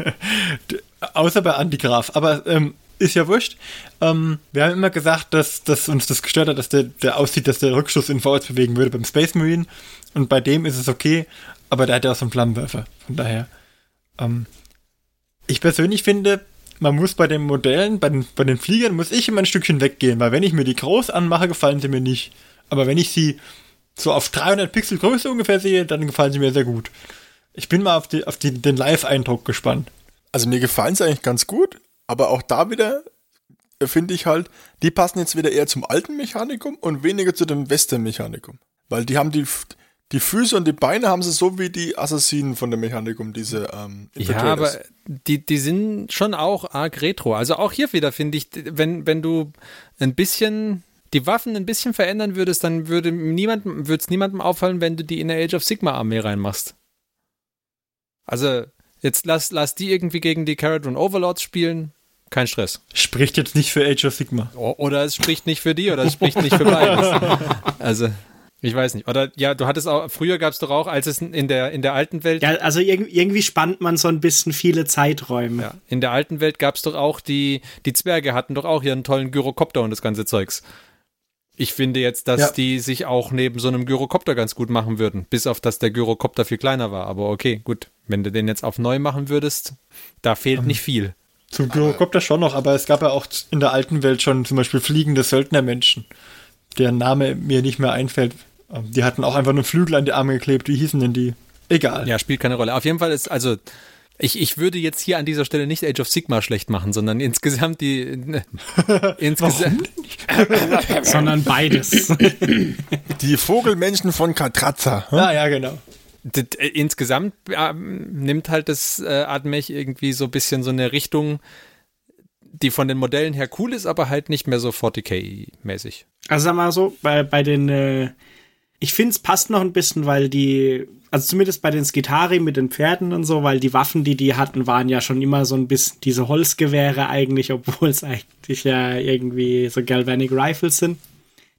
Außer bei Antigraf, aber ähm, ist ja wurscht. Ähm, wir haben immer gesagt, dass, dass uns das gestört hat, dass der, der aussieht, dass der Rückstoß in vorwärts bewegen würde beim Space Marine und bei dem ist es okay, aber der hat ja auch so einen Flammenwerfer, von daher. Ähm, ich persönlich finde, man muss bei den Modellen, bei den, bei den Fliegern, muss ich immer ein Stückchen weggehen, weil wenn ich mir die groß anmache, gefallen sie mir nicht. Aber wenn ich sie so auf 300 Pixel Größe ungefähr sehe, dann gefallen sie mir sehr gut. Ich bin mal auf, die, auf die, den Live-Eindruck gespannt. Also mir gefallen sie eigentlich ganz gut, aber auch da wieder finde ich halt, die passen jetzt wieder eher zum alten Mechanikum und weniger zu dem Western-Mechanikum. Weil die haben die, die Füße und die Beine haben sie so wie die Assassinen von der Mechanikum, diese ähm, Ja, aber die, die sind schon auch arg retro. Also auch hier wieder finde ich, wenn, wenn du ein bisschen die Waffen ein bisschen verändern würdest, dann würde niemandem, würde es niemandem auffallen, wenn du die in der Age of Sigma Armee reinmachst. Also, jetzt lass, lass die irgendwie gegen die Caradron Overlords spielen. Kein Stress. Spricht jetzt nicht für Age of Sigma. Oder es spricht nicht für die oder es spricht nicht für beides. Also, ich weiß nicht. Oder ja, du hattest auch, früher gab es doch auch, als es in der, in der alten Welt. Ja, also irgendwie spannt man so ein bisschen viele Zeiträume. Ja, in der alten Welt gab es doch auch die, die Zwerge hatten doch auch ihren tollen Gyrokopter und das ganze Zeugs. Ich finde jetzt, dass ja. die sich auch neben so einem Gyrokopter ganz gut machen würden. Bis auf, dass der Gyrokopter viel kleiner war. Aber okay, gut. Wenn du den jetzt auf neu machen würdest, da fehlt um, nicht viel. Zum Gyrokopter schon noch, aber es gab ja auch in der alten Welt schon zum Beispiel fliegende Söldnermenschen, deren Name mir nicht mehr einfällt. Ähm, die hatten auch einfach nur Flügel an die Arme geklebt. Wie hießen denn die? Egal. Ja, spielt keine Rolle. Auf jeden Fall ist, also, Ich, ich würde jetzt hier an dieser Stelle nicht Age of Sigma schlecht machen, sondern insgesamt die. insgesamt. sondern beides. Die Vogelmenschen von Katratza. Ah, ja, genau. Äh, insgesamt ähm, nimmt halt das äh, Admech irgendwie so ein bisschen so eine Richtung, die von den Modellen her cool ist, aber halt nicht mehr so 40k-mäßig. Also sag mal so, bei, bei den, äh, ich finde es passt noch ein bisschen, weil die, also zumindest bei den Skitari mit den Pferden und so, weil die Waffen, die die hatten, waren ja schon immer so ein bisschen diese Holzgewehre eigentlich, obwohl es eigentlich ja irgendwie so Galvanic Rifles sind.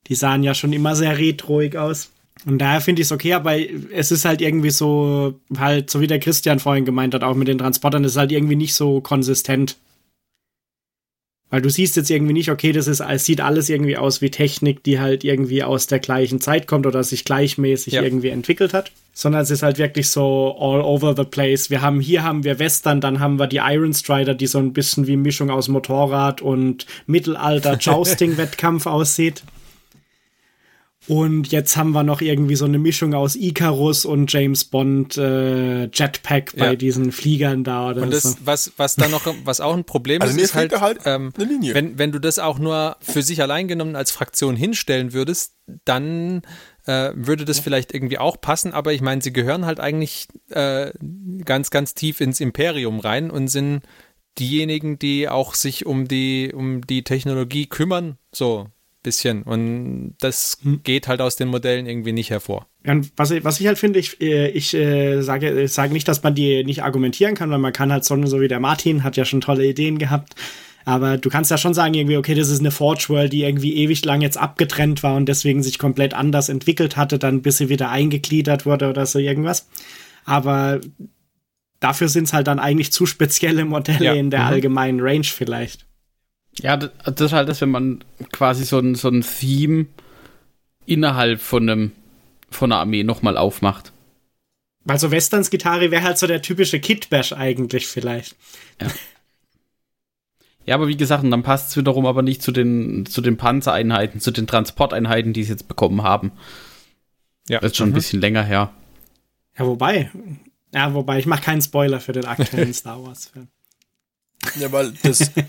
Die sahen ja schon immer sehr retroig aus. Und daher finde ich es okay, aber es ist halt irgendwie so, halt, so wie der Christian vorhin gemeint hat, auch mit den Transportern, es ist halt irgendwie nicht so konsistent. Weil du siehst jetzt irgendwie nicht, okay, das ist, es sieht alles irgendwie aus wie Technik, die halt irgendwie aus der gleichen Zeit kommt oder sich gleichmäßig Ja. irgendwie entwickelt hat. Sondern es ist halt wirklich so all over the place. Wir haben, hier haben wir Western, dann haben wir die Iron Strider, die so ein bisschen wie Mischung aus Motorrad und Mittelalter Jousting-Wettkampf aussieht. Und jetzt haben wir noch irgendwie so eine Mischung aus Icarus und James Bond äh, Jetpack bei Ja. diesen Fliegern da oder Und so. das, was, was da noch, was auch ein Problem Also ist, mir ist halt, halt ähm, eine Linie. wenn, wenn du das auch nur für sich allein genommen als Fraktion hinstellen würdest, dann äh, würde das vielleicht irgendwie auch passen, aber ich meine, sie gehören halt eigentlich äh, ganz, ganz tief ins Imperium rein und sind diejenigen, die auch sich um die, um die Technologie kümmern, so bisschen. Und das geht halt aus den Modellen irgendwie nicht hervor. Und was ich, was ich halt finde, ich, äh, ich äh, sage, ich sage nicht, dass man die nicht argumentieren kann, weil man kann halt so, so wie der Martin hat ja schon tolle Ideen gehabt. Aber du kannst ja schon sagen, irgendwie, okay, das ist eine Forge World, die irgendwie ewig lang jetzt abgetrennt war und deswegen sich komplett anders entwickelt hatte, dann bis sie wieder eingegliedert wurde oder so irgendwas. Aber dafür sind es halt dann eigentlich zu spezielle Modelle Ja, in der mhm. allgemeinen Range vielleicht. Ja, das, das ist halt das, wenn man quasi so ein, so ein Theme innerhalb von einem von einer Armee nochmal aufmacht. Weil so Westerns Gitarre wäre halt so der typische Kit Bash eigentlich vielleicht. Ja, aber wie gesagt, dann passt es wiederum aber nicht zu den, zu den Panzereinheiten, zu den Transporteinheiten, die sie jetzt bekommen haben. Ja. Das ist schon ein Mhm. bisschen länger her. Ja, wobei. Ja, wobei, ich mache keinen Spoiler für den aktuellen Star Wars-Film. Ja, weil das.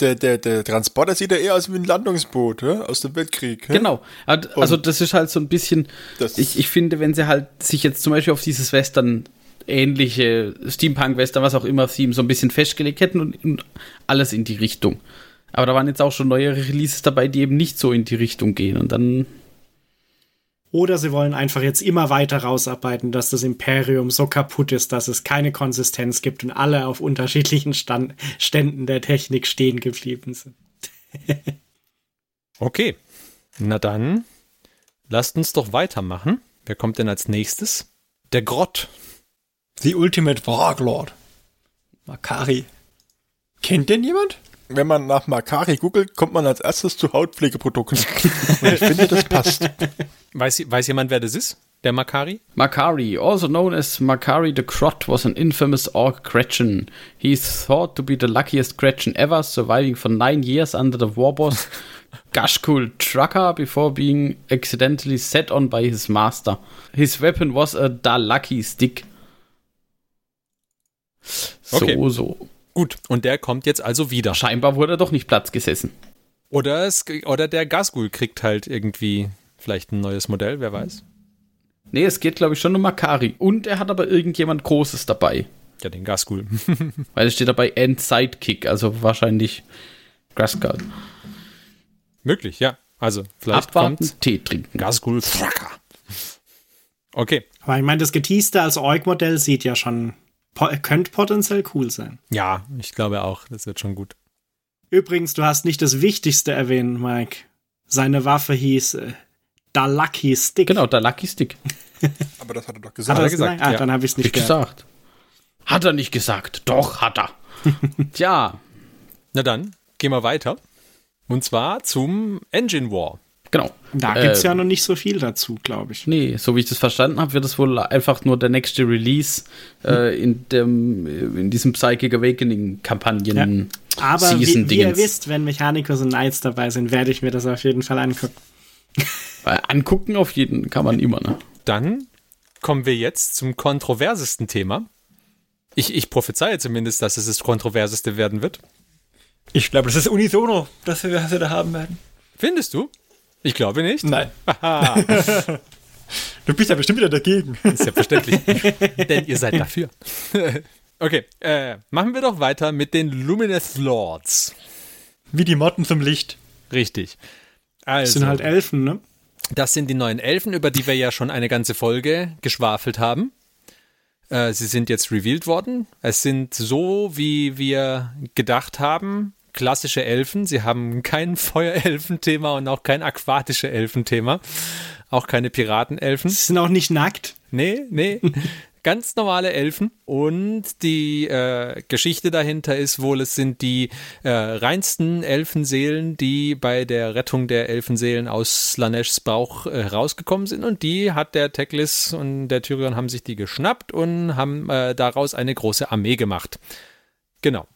der, der, der Transporter sieht ja eher aus wie ein Landungsboot hä? aus dem Weltkrieg. hä? Genau. Also das ist halt so ein bisschen, ich, ich finde, wenn sie halt sich jetzt zum Beispiel auf dieses Western ähnliche Steampunk-Western, was auch immer, Theme so ein bisschen festgelegt hätten und, und alles in die Richtung. Aber da waren jetzt auch schon neuere Releases dabei, die eben nicht so in die Richtung gehen. Und dann, Oder sie wollen einfach jetzt immer weiter rausarbeiten, dass das Imperium so kaputt ist, dass es keine Konsistenz gibt und alle auf unterschiedlichen Stand Ständen der Technik stehen geblieben sind. Okay. Na dann, lasst uns doch weitermachen. Wer kommt denn als nächstes? Der Grott. The Ultimate Warlord. Makari. Kennt den jemand? Wenn man nach Makari googelt, kommt man als erstes zu Hautpflegeprodukten. Und ich finde, das passt. Weiß, weiß jemand, wer das ist? Der Makari? Makari, also known as Makari the Crot, was an infamous orc Gretchen. He is thought to be the luckiest Gretchen ever, surviving for nine years under the war boss Gashkul Trucker before being accidentally set on by his master. His weapon was a Dalaki stick. So, Okay. so. Gut. Und der kommt jetzt also wieder. Scheinbar wurde er doch nicht Platz gesessen. Oder, es, oder der Gasgul kriegt halt irgendwie vielleicht ein neues Modell, wer weiß. Nee, es geht, glaube ich, schon um Makari. Und er hat aber irgendjemand Großes dabei. Ja, den Gasgul. Weil es steht dabei End Sidekick, also wahrscheinlich Graskal. Möglich, ja. Also, vielleicht Abwarten, kommt Tee trinken. Gasgul Thracker. Okay. Aber ich meine, das Geteaste als Org-Modell sieht ja schon, po könnte potenziell cool sein. Ja, ich glaube auch. Das wird schon gut. Übrigens, du hast nicht das Wichtigste erwähnt, Mike. Seine Waffe hieß äh, Dalaki Stick. Genau, der Lucky Stick. Aber das hat er doch Hat gesagt. er er gesagt? gesagt, Ah, ja. dann habe ich es nicht gesagt. Hat er nicht gesagt. Doch, hat er. Tja, Na dann, gehen wir weiter. Und zwar zum Engine War. Genau. Da gibt's Äh, ja noch nicht so viel dazu, glaube ich. Nee, so wie ich das verstanden habe, wird es wohl einfach nur der nächste Release äh, in, dem, in diesem Psychic Awakening-Kampagnen. Aber wie, wie ihr wisst, wenn Mechanicus und Knights dabei sind, werde ich mir das auf jeden Fall angucken. Äh, angucken auf jeden kann man immer, ne? Dann kommen wir jetzt zum kontroversesten Thema. Ich, ich prophezeie zumindest, dass es das Kontroverseste werden wird. Ich glaube, das ist unisono, dass wir was wir da haben werden. Findest du? Ich glaube nicht. Nein. du bist ja bestimmt wieder dagegen. Selbstverständlich. Denn ihr seid dafür. okay, äh, machen wir doch weiter mit den Luminous Lords. Wie die Motten zum Licht. Richtig. Das Also, sind halt Elfen, ne? das sind die neuen Elfen, über die wir ja schon eine ganze Folge geschwafelt haben. Äh, sie sind jetzt revealed worden. Es sind so, wie wir gedacht haben, klassische Elfen. Sie haben kein Feuerelfenthema und auch kein aquatische Elfenthema. Auch keine Piratenelfen. Sie sind auch nicht nackt. Nee, nee. Ganz normale Elfen. Und die äh, Geschichte dahinter ist wohl, es sind die äh, reinsten Elfenseelen, die bei der Rettung der Elfenseelen aus Slanesh Bauch äh, rausgekommen sind. Und die hat der Teklis und der Tyrion haben sich die geschnappt und haben äh, daraus eine große Armee gemacht. Genau.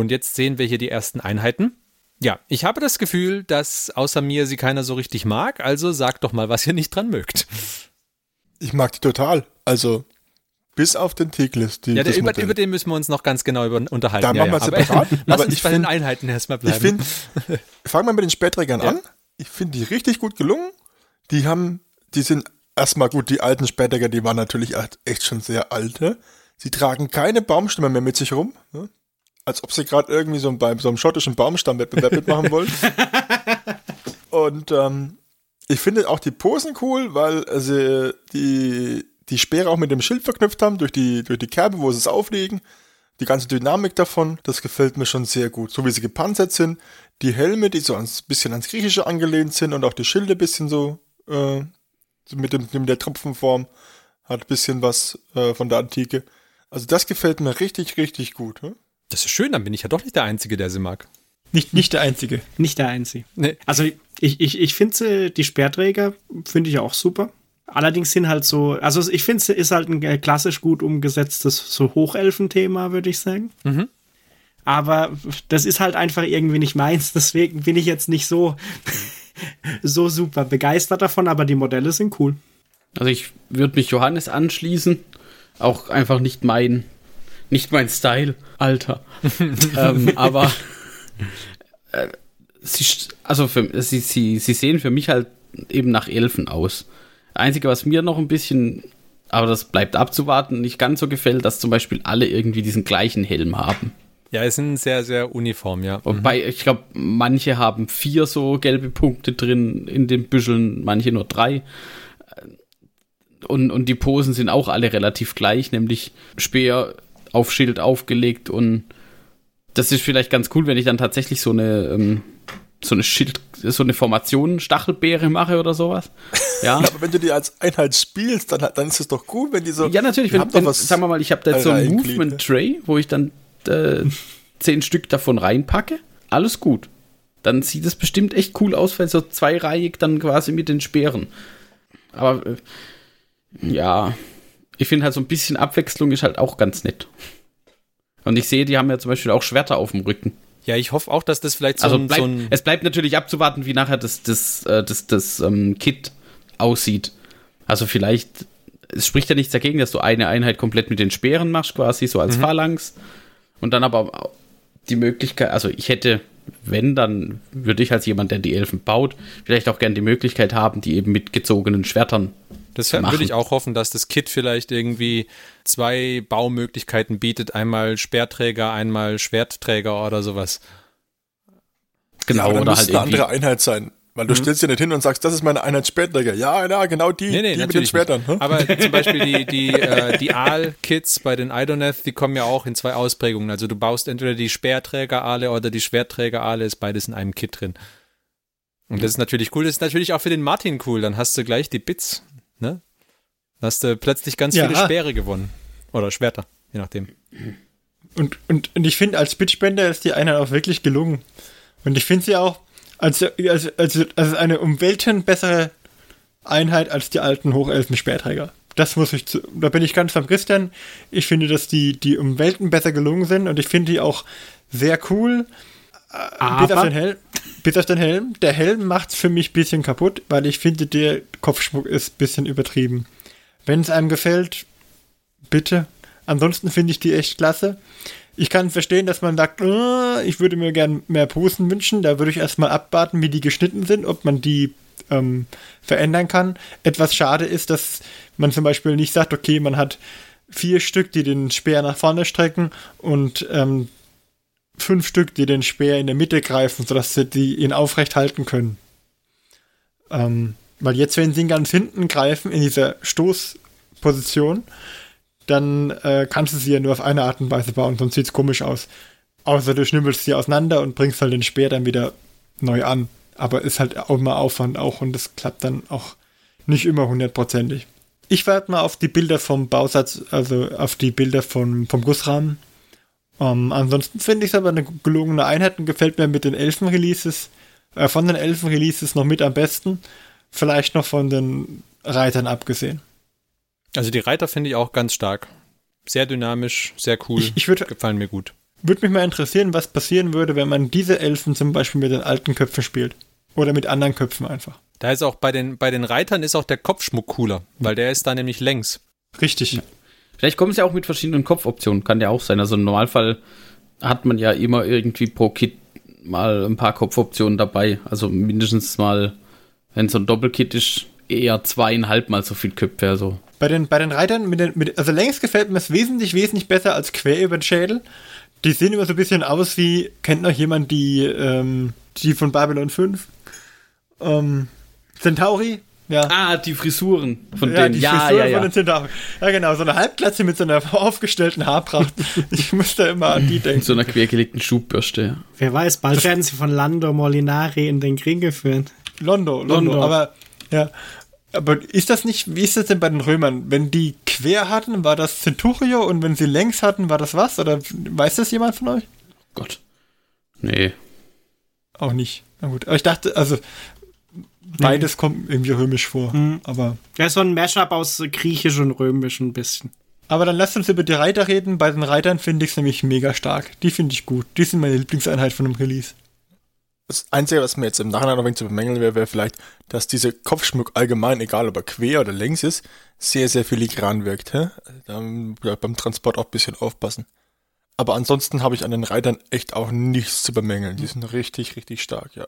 Und jetzt sehen wir hier die ersten Einheiten. Ja, ich habe das Gefühl, dass außer mir sie keiner so richtig mag. Also sagt doch mal, was ihr nicht dran mögt. Ich mag die total. Also, bis auf den Tiglis. Die, Ja, der, über, über den müssen wir uns noch ganz genau über, unterhalten. Da ja, machen wir ja. separat. Aber, lass Aber uns ich bei den find- Einheiten erstmal Ich bleiben. finde, fangen wir mit den Spätträgern an. Ich finde die richtig gut gelungen. Die haben, die sind erstmal gut, die alten Spätträger, die waren natürlich echt- echt schon sehr alte. Sie tragen keine Baumstämme mehr mit sich rum. Ne? Als ob sie gerade irgendwie so bei so einem schottischen Baumstammwettbewerb mitmachen wollen. Und ähm, ich finde auch die Posen cool, weil sie die, die Speere auch mit dem Schild verknüpft haben, durch die, durch die Kerbe, wo sie es auflegen. Die ganze Dynamik davon, das gefällt mir schon sehr gut. So wie sie gepanzert sind, die Helme, die so ein bisschen ans Griechische angelehnt sind und auch die Schilde ein bisschen so, äh, mit, dem, mit der Tropfenform, hat ein bisschen was äh, von der Antike. Also das gefällt mir richtig, richtig gut. Ne? Das ist schön, dann bin ich ja doch nicht der Einzige, der sie mag. Nicht, nicht der Einzige. Nicht der Einzige. Nee. Also ich, ich, ich finde sie, die Speerträger finde ich auch super. Allerdings sind halt so, also ich finde es ist halt ein äh, klassisch gut umgesetztes so Hochelfenthema, würde ich sagen. Aber das ist halt einfach irgendwie nicht meins, deswegen bin ich jetzt nicht so, so super begeistert davon, aber die Modelle sind cool. Also ich würde mich Johannes anschließen. Auch einfach nicht mein, nicht mein Style, Alter. ähm, aber äh, sie, also für, sie, sie, sie sehen für mich halt eben nach Elfen aus. Einzige, was mir noch ein bisschen, aber das bleibt abzuwarten, nicht ganz so gefällt, dass zum Beispiel alle irgendwie diesen gleichen Helm haben. Ja, es sind sehr, sehr uniform, ja. Wobei, ich glaube, manche haben vier so gelbe Punkte drin in den Büscheln, manche nur drei. Und, und die Posen sind auch alle relativ gleich, nämlich Speer auf Schild aufgelegt und das ist vielleicht ganz cool, wenn ich dann tatsächlich so eine, ähm, so eine Schild, so eine Formation Stachelbeere mache oder sowas. Ja. Aber wenn du die als Einheit spielst, dann, dann ist es doch cool, wenn die so. Ja, natürlich. Wenn, wenn, was sagen wir mal, ich habe da so ein Movement Tray, wo ich dann äh, zehn Stück davon reinpacke. Alles gut. Dann sieht es bestimmt echt cool aus, weil so zweireihig dann quasi mit den Speeren. Aber äh, ja, ich finde halt so ein bisschen Abwechslung ist halt auch ganz nett. Und ich sehe, die haben ja zum Beispiel auch Schwerter auf dem Rücken. Ja, ich hoffe auch, dass das vielleicht so, Also ein, bleibt, so ein es bleibt natürlich abzuwarten, wie nachher das, das, äh, das, das ähm, Kit aussieht. Also vielleicht, es spricht ja nichts dagegen, dass du eine Einheit komplett mit den Speeren machst, quasi so Mhm. als Phalanx. Und dann aber die Möglichkeit, also ich hätte, wenn, dann würde ich als jemand, der die Elfen baut, vielleicht auch gern die Möglichkeit haben, die eben mit gezogenen Schwertern Das machen. würde ich auch hoffen, dass das Kit vielleicht irgendwie zwei Baumöglichkeiten bietet. Einmal Speerträger, einmal Schwertträger oder sowas. genau ja, oder muss halt eine andere Einheit sein. Weil du stellst ja nicht hin und sagst, das ist meine Einheit Spätträger. Ja, ja, genau die, Nee, nee, die mit den. Schwertern. Hm? Aber zum Beispiel die, die, äh, die Aal-Kits bei den Idoneth, die kommen ja auch in zwei Ausprägungen. Also du baust entweder die Speerträger-Aale oder die Schwertträger-Aale, ist beides in einem Kit drin. Und das ist natürlich cool. Das ist natürlich auch für den Martin cool. Dann hast du gleich die Bits, ne? Dann hast du plötzlich ganz Ja. viele Speere gewonnen. Oder Schwerter, je nachdem. Und, und, und ich finde, als Bitchbender ist die Einheit auch wirklich gelungen. Und ich finde sie auch als, als, als, als eine um Welten bessere Einheit als die alten Hochelfen-Speerträger. Das muss ich zu, da bin ich ganz beim Christian. Ich finde, dass die, die um Welten besser gelungen sind und ich finde die auch sehr cool. Äh, bis, auf den Helm, bis auf den Helm. Der Helm macht's für mich ein bisschen kaputt, weil ich finde, der Kopfschmuck ist ein bisschen übertrieben. Wenn es einem gefällt, bitte. Ansonsten finde ich die echt klasse. Ich kann verstehen, dass man sagt, äh, ich würde mir gern mehr Posen wünschen. Da würde ich erstmal abwarten, wie die geschnitten sind, ob man die ähm, verändern kann. Etwas schade ist, dass man zum Beispiel nicht sagt, okay, man hat vier Stück, die den Speer nach vorne strecken und ähm, fünf Stück, die den Speer in der Mitte greifen, sodass sie ihn aufrecht halten können. Ähm, weil jetzt, wenn sie ihn ganz hinten greifen, in dieser Stoßposition, dann äh, kannst du sie ja nur auf eine Art und Weise bauen, sonst sieht es komisch aus. Außer du schnibbelst sie auseinander und bringst halt den Speer dann wieder neu an. Aber ist halt auch immer Aufwand auch und das klappt dann auch nicht immer hundertprozentig. Ich warte mal auf die Bilder vom Bausatz, also auf die Bilder vom, vom Gussrahmen. Ähm, ansonsten finde ich es aber eine gelungene Einheit und gefällt mir mit den Elfen-Releases, äh, von den Elfen-Releases noch mit am besten. Vielleicht noch von den Reitern abgesehen. Also die Reiter finde ich auch ganz stark. Sehr dynamisch, sehr cool. Ich, ich würd, gefallen mir gut. Würde mich mal interessieren, was passieren würde, wenn man diese Elfen zum Beispiel mit den alten Köpfen spielt. Oder mit anderen Köpfen einfach. Da ist auch bei den, bei den Reitern ist auch der Kopfschmuck cooler, weil der ist da nämlich längs. Richtig. Ja. Vielleicht kommen sie auch mit verschiedenen Kopfoptionen, kann ja auch sein. Also im Normalfall hat man ja immer irgendwie pro Kit mal ein paar Kopfoptionen dabei. Also mindestens mal, wenn so ein Doppelkit ist, eher zweieinhalb mal so viel Köpfe. Also. Bei den, bei den Reitern, mit den, mit, also längs gefällt mir es wesentlich, wesentlich besser als quer über den Schädel. Die sehen immer so ein bisschen aus wie, kennt noch jemand die, ähm, die von Babylon 5? Ähm, Centauri? Ja. Ah, die Frisuren von ja, denen. Die ja, Frisuren ja, ja. von den Centauri. Ja, genau, so eine Halbglatze mit so einer aufgestellten Haarpracht. ich musste immer an die denken. Mit so einer quergelegten Schubbürste. Wer weiß, bald das werden sie von Lando Molinari in den Krieg geführt. Londo, Londo, Londo. aber ja. Aber ist das nicht, wie ist das denn bei den Römern? Wenn die quer hatten, war das Centurio und wenn sie längs hatten, war das was? Oder weiß das jemand von euch? Gott. Nee. Auch nicht. Na gut. Aber ich dachte, also beides nee. kommt irgendwie römisch vor. Mhm. Aber. Ja, so ein Mashup aus griechisch und römisch ein bisschen. Aber dann lasst uns über die Reiter reden. Bei den Reitern finde ich es nämlich mega stark. Die finde ich gut. Die sind meine Lieblingseinheit von dem Release. Das Einzige, was mir jetzt im Nachhinein noch ein zu bemängeln wäre, wäre vielleicht, dass dieser Kopfschmuck allgemein, egal ob er quer oder längs ist, sehr, sehr filigran wirkt. Hä? Da ja, beim Transport auch ein bisschen aufpassen. Aber ansonsten habe ich an den Reitern echt auch nichts zu bemängeln. Die sind richtig, richtig stark, ja.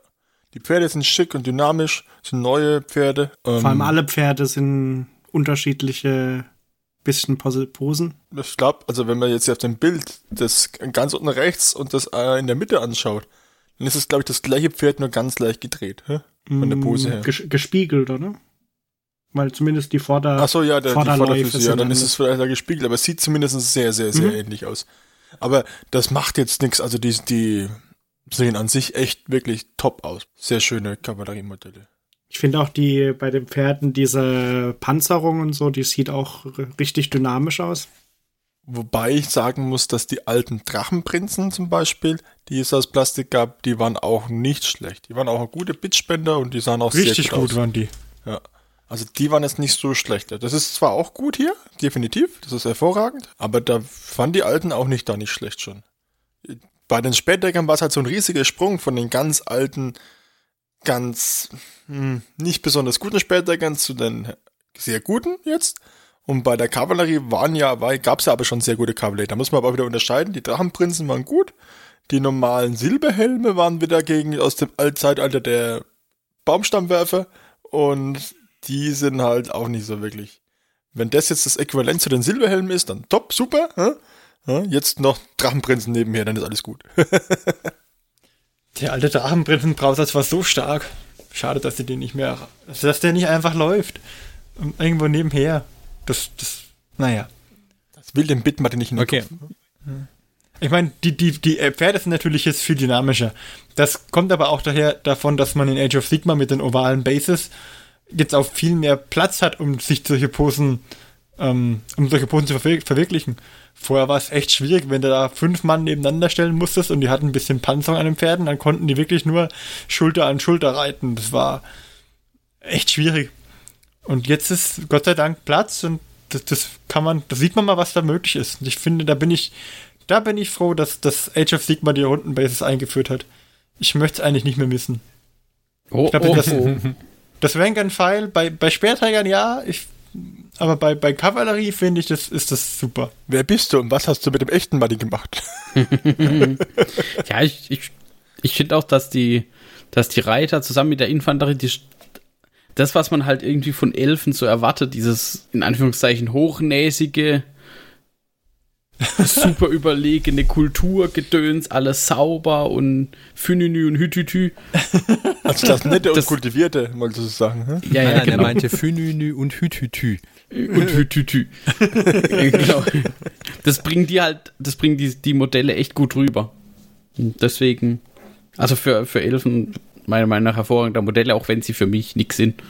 Die Pferde sind schick und dynamisch, sind neue Pferde. Ähm, Vor allem alle Pferde sind unterschiedliche bisschen Posen. Ich glaube, also wenn man jetzt auf dem Bild das ganz unten rechts und das äh, in der Mitte anschaut, dann ist es, glaube ich, das gleiche Pferd, nur ganz leicht gedreht, hä? von der Pose her. Ges gespiegelt, oder? Weil zumindest die Vorder Ach so, ja, der, die Vorderfüße, ja, dann ist es vielleicht da gespiegelt, aber es sieht zumindest sehr, sehr, sehr mhm. ähnlich aus. Aber das macht jetzt nichts, also die, die sehen an sich echt wirklich top aus. Sehr schöne Kavalleriemodelle. Ich finde auch die bei den Pferden diese Panzerung und so, die sieht auch richtig dynamisch aus. Wobei ich sagen muss, dass die alten Drachenprinzen zum Beispiel, die es aus Plastik gab, die waren auch nicht schlecht. Die waren auch gute Bitspender und die sahen auch Richtig sehr gut, gut aus. waren die. Ja. Also die waren jetzt nicht so schlecht. Das ist zwar auch gut hier, definitiv, das ist hervorragend, aber da fanden die alten auch nicht da nicht schlecht schon. Bei den Spätdeckern war es halt so ein riesiger Sprung von den ganz alten, ganz hm, nicht besonders guten Spätdeckern zu den sehr guten jetzt. Und bei der Kavallerie waren ja, gab es ja aber schon sehr gute Kavallerie. Da muss man aber wieder unterscheiden. Die Drachenprinzen waren gut. Die normalen Silberhelme waren wieder gegen aus dem Zeitalter der Baumstammwerfer. Und die sind halt auch nicht so wirklich. Wenn das jetzt das Äquivalent zu den Silberhelmen ist, dann top, super. Hä? Jetzt noch Drachenprinzen nebenher, dann ist alles gut. der alte Drachenprinzen-Browser war so stark. Schade, dass der nicht mehr, dass der nicht einfach läuft. Irgendwo nebenher. Das, das, naja. Das will den Bitmap nicht in den okay. Kopf. Ich meine, die, die, die Pferde sind natürlich jetzt viel dynamischer. Das kommt aber auch daher davon, dass man in Age of Sigma mit den ovalen Bases jetzt auch viel mehr Platz hat, um sich solche Posen, ähm, um solche Posen zu verwir verwirklichen. Vorher war es echt schwierig, wenn du da fünf Mann nebeneinander stellen musstest und die hatten ein bisschen Panzerung an den Pferden, dann konnten die wirklich nur Schulter an Schulter reiten. Das war echt schwierig. Und jetzt ist Gott sei Dank Platz und das, das kann man, da sieht man mal, was da möglich ist. Und ich finde, da bin ich, da bin ich froh, dass das Age of Sigma die Rundenbases eingeführt hat. Ich möchte es eigentlich nicht mehr missen. Oh, ich glaube, oh, das, oh. das Rank and File bei, bei Speerträgern ja, ich aber bei, bei Kavallerie finde ich, das ist das super. Wer bist du und was hast du mit dem echten Buddy gemacht? Ja, ich, ich, ich finde auch, dass die, dass die Reiter zusammen mit der Infanterie, die, das, was man halt irgendwie von Elfen so erwartet, dieses in Anführungszeichen hochnäsige, super überlegene Kulturgedöns, alles sauber und Fününü und Hütütü. Also das nette und Das- kultivierte, wolltest du sagen. Hm? Ja, ja, nein, er genau. meinte Fününü und Hütütü. Und Hütütü. genau. Das bringen die halt, das bringen die, die Modelle echt gut rüber. Und deswegen, also für, für Elfen, meiner Meinung nach hervorragende Modelle, auch wenn sie für mich nix sind.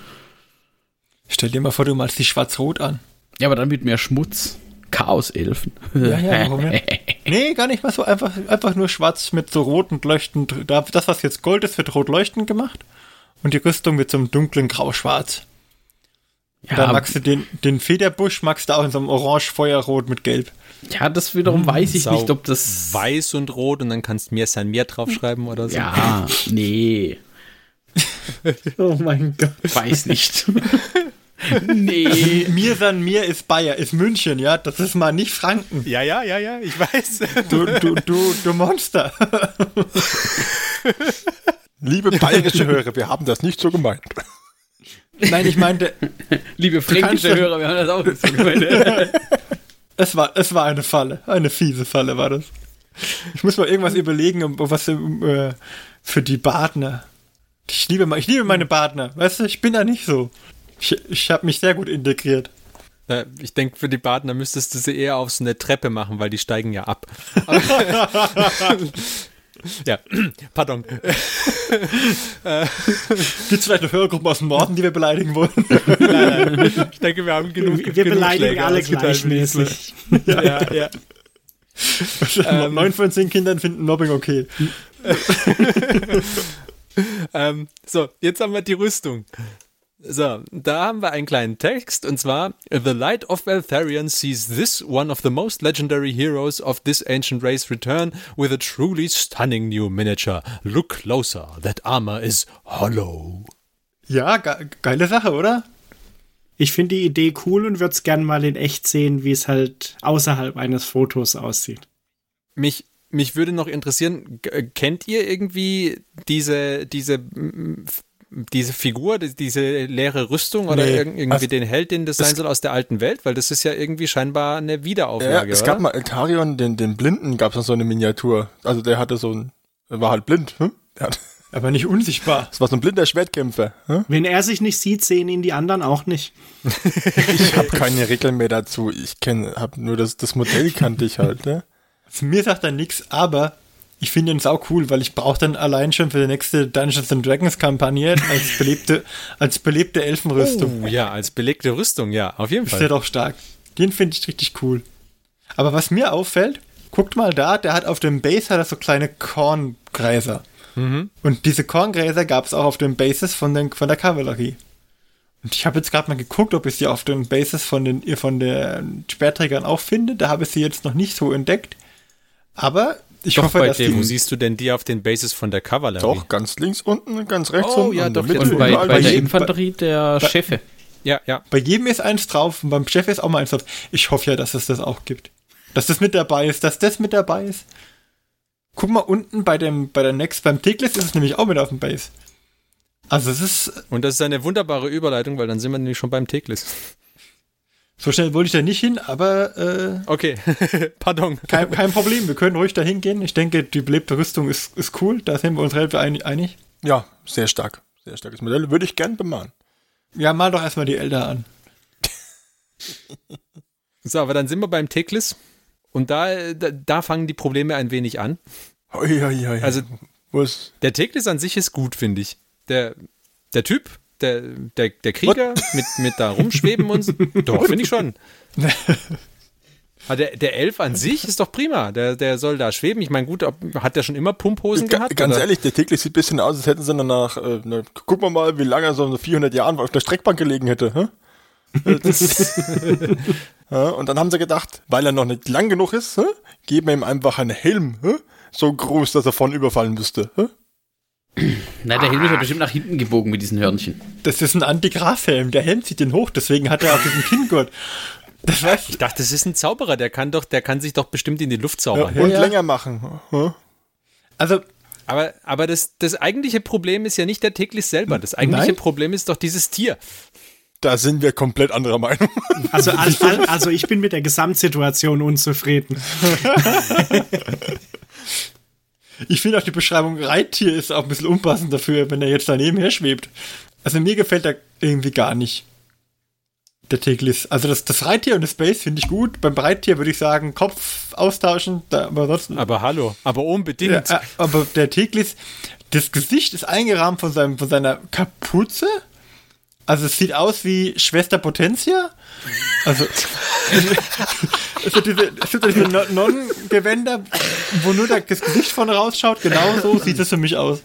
Stell dir mal vor, du malst die schwarz-rot an. Ja, aber dann mit mehr Schmutz. Chaos-Elfen. Ja, ja, warum nicht? Nee, gar nicht mal so. Einfach, einfach nur schwarz mit so roten leuchtend. da- Das, was jetzt Gold ist, wird rot leuchtend gemacht. Und die Rüstung mit so einem dunklen Grau-Schwarz. Ja, Dann magst du den, den Federbusch, magst du auch in so einem Orange-Feuerrot mit Gelb. ja, das wiederum weiß ich Sau nicht, ob das. Weiß und rot und dann kannst du mir sein mehr draufschreiben oder so. Ja, nee, Oh mein Gott. weiß nicht. nee. Mir san mir ist Bayer, ist München, ja? Das ist mal nicht Franken. ja, ja, ja, ja ich weiß. Du, du, du, du Monster. Liebe bayerische Hörer, wir haben das nicht so gemeint. Nein, ich meinte, Liebe fränkische Hörer, wir haben das auch nicht so gemeint. es war, es war eine Falle. Eine fiese Falle war das. Ich muss mal irgendwas überlegen, was äh, für die Partner. Ich liebe, ich liebe meine Partner. Weißt du, ich bin da nicht so. Ich, ich habe mich sehr gut integriert. Äh, Ich denke, für die Partner müsstest du sie eher auf so eine Treppe machen, weil die steigen ja ab. Ja, pardon. Gibt es vielleicht noch Hörergruppen aus dem Norden, die wir beleidigen wollen? Ich denke, wir haben genug. Wir genug beleidigen Schläge alle gleichmäßig. Ja, ja. Ähm, Neun von zehn Kindern finden Mobbing okay. Ähm, so, jetzt haben wir die Rüstung. So, da haben wir einen kleinen Text und zwar The Light of Eltharion sees this one of the most legendary heroes of this ancient race return with a truly stunning new miniature. Look closer, that armor is hollow. Ja, ge geile Sache, oder? Ich finde die Idee cool und würde es gern mal in echt sehen, wie es halt außerhalb eines Fotos aussieht. Mich, mich würde noch interessieren, g- kennt ihr irgendwie diese, diese, diese Figur, die- diese leere Rüstung oder Nee. irg- irgendwie Also, den Held, den das sein soll aus der alten Welt? Weil das ist ja irgendwie scheinbar eine Ja, Wiederauflage, es oder? gab mal Eltarion, den, den Blinden, gab es noch so eine Miniatur. Also der hatte so ein, er war halt blind. Hm? Der hat, Aber nicht unsichtbar. das war so ein blinder Schwertkämpfer. Hm? Wenn er sich nicht sieht, sehen ihn die anderen auch nicht. Ich habe keine Regeln mehr dazu. Ich kenne, habe nur das, das Modell kannte ich halt. Ne? Zu mir sagt er nichts, aber ich finde ihn sau cool, weil ich brauche dann allein schon für die nächste Dungeons and Dragons Kampagne als belebte, als belebte Elfenrüstung. Oh, ja, als belegte Rüstung, ja, auf jeden Ist der Fall. doch stark. Den finde ich richtig cool. Aber was mir auffällt, guckt mal da, der hat auf dem Base hat er so kleine Korngräser. Und diese Korngräser gab es auch auf den Bases von, den, von der Kavallerie. Und ich habe jetzt gerade mal geguckt, ob ich sie auf den Bases von den von den Speerträgern auch finde. Da habe ich sie jetzt noch nicht so entdeckt. Aber ich Doch, hoffe, bei dass dem, wo siehst du denn die auf den Bases von der Kavallerie? Doch, ganz links unten, ganz rechts Oh, unten. ja, in der doch, Mitte, Und bei, überall. bei der jedem- Infanterie der Chefe. Ja, ja. bei jedem ist eins drauf und beim Chef ist auch mal eins drauf. Ich hoffe ja, dass es das auch gibt. Dass das mit dabei ist, dass das mit dabei ist. Guck mal unten bei dem, bei der Next, beim Ticklist ist es nämlich auch mit auf dem Base. Also es ist, Und das ist eine wunderbare Überleitung, weil dann sind wir nämlich schon beim Teklis. So schnell wollte ich da nicht hin, aber äh, Okay, pardon. kein, kein Problem, wir können ruhig da hingehen. Ich denke, die belebte Rüstung ist, ist cool, da sind wir uns relativ ein- einig. Ja, sehr stark. Sehr starkes Modell. Würde ich gern bemalen. Ja, mal doch erstmal die Elder an. So, aber dann sind wir beim Teklis. Und da, da, da fangen die Probleme ein wenig an. Ui, ui, ui. Also ist, der Teklis an sich ist gut, finde ich. Der, der Typ, der, der, der Krieger mit, mit da rumschweben und so. Doch, finde ich schon. Aber der, der Elf an sich ist doch prima. Der, der soll da schweben. Ich meine, gut, ob, hat der schon immer Pumphosen Ga- gehabt? ganz oder? ehrlich, der täglich sieht ein bisschen aus, als hätten sie danach, äh, ne, guck mal mal, wie lange er so in 400 Jahren auf der Streckbank gelegen hätte. Hä? Das- ja, und dann haben sie gedacht, weil er noch nicht lang genug ist, hä, geben wir ihm einfach einen Helm, hä? so groß, dass er vorne überfallen müsste. Hä? Na, der Helm ist ja bestimmt nach hinten gebogen mit diesen Hörnchen. Das ist ein Antigraf-Helm. Der Helm zieht den hoch, deswegen hat er auch diesen Kinngurt. Das weiß ich dachte, das ist ein Zauberer, der kann doch, der kann sich doch bestimmt in die Luft zaubern. Ja, und ja. länger machen. Hm? Also, Aber, aber das, das eigentliche Problem ist ja nicht der Teklis selber. Das eigentliche Nein. Problem ist doch dieses Tier. Da sind wir komplett anderer Meinung. Also, also, also ich bin mit der Gesamtsituation unzufrieden. ich finde auch die Beschreibung Reittier ist auch ein bisschen unpassend dafür, wenn er jetzt daneben her schwebt. Also mir gefällt er irgendwie gar nicht. Der Teglis. Also das, das Reittier und das Space finde ich gut. Beim Reittier würde ich sagen, Kopf austauschen, da, aber ansonsten. Aber hallo, aber unbedingt. Ja, äh, aber der Teglis, das Gesicht ist eingerahmt von, seinem, von seiner Kapuze. Also es sieht aus wie Schwester Potentia. Also, also diese, es sind diese Non- Nonnengewänder, wo nur das Gesicht von rausschaut. Genau so sieht es für mich aus.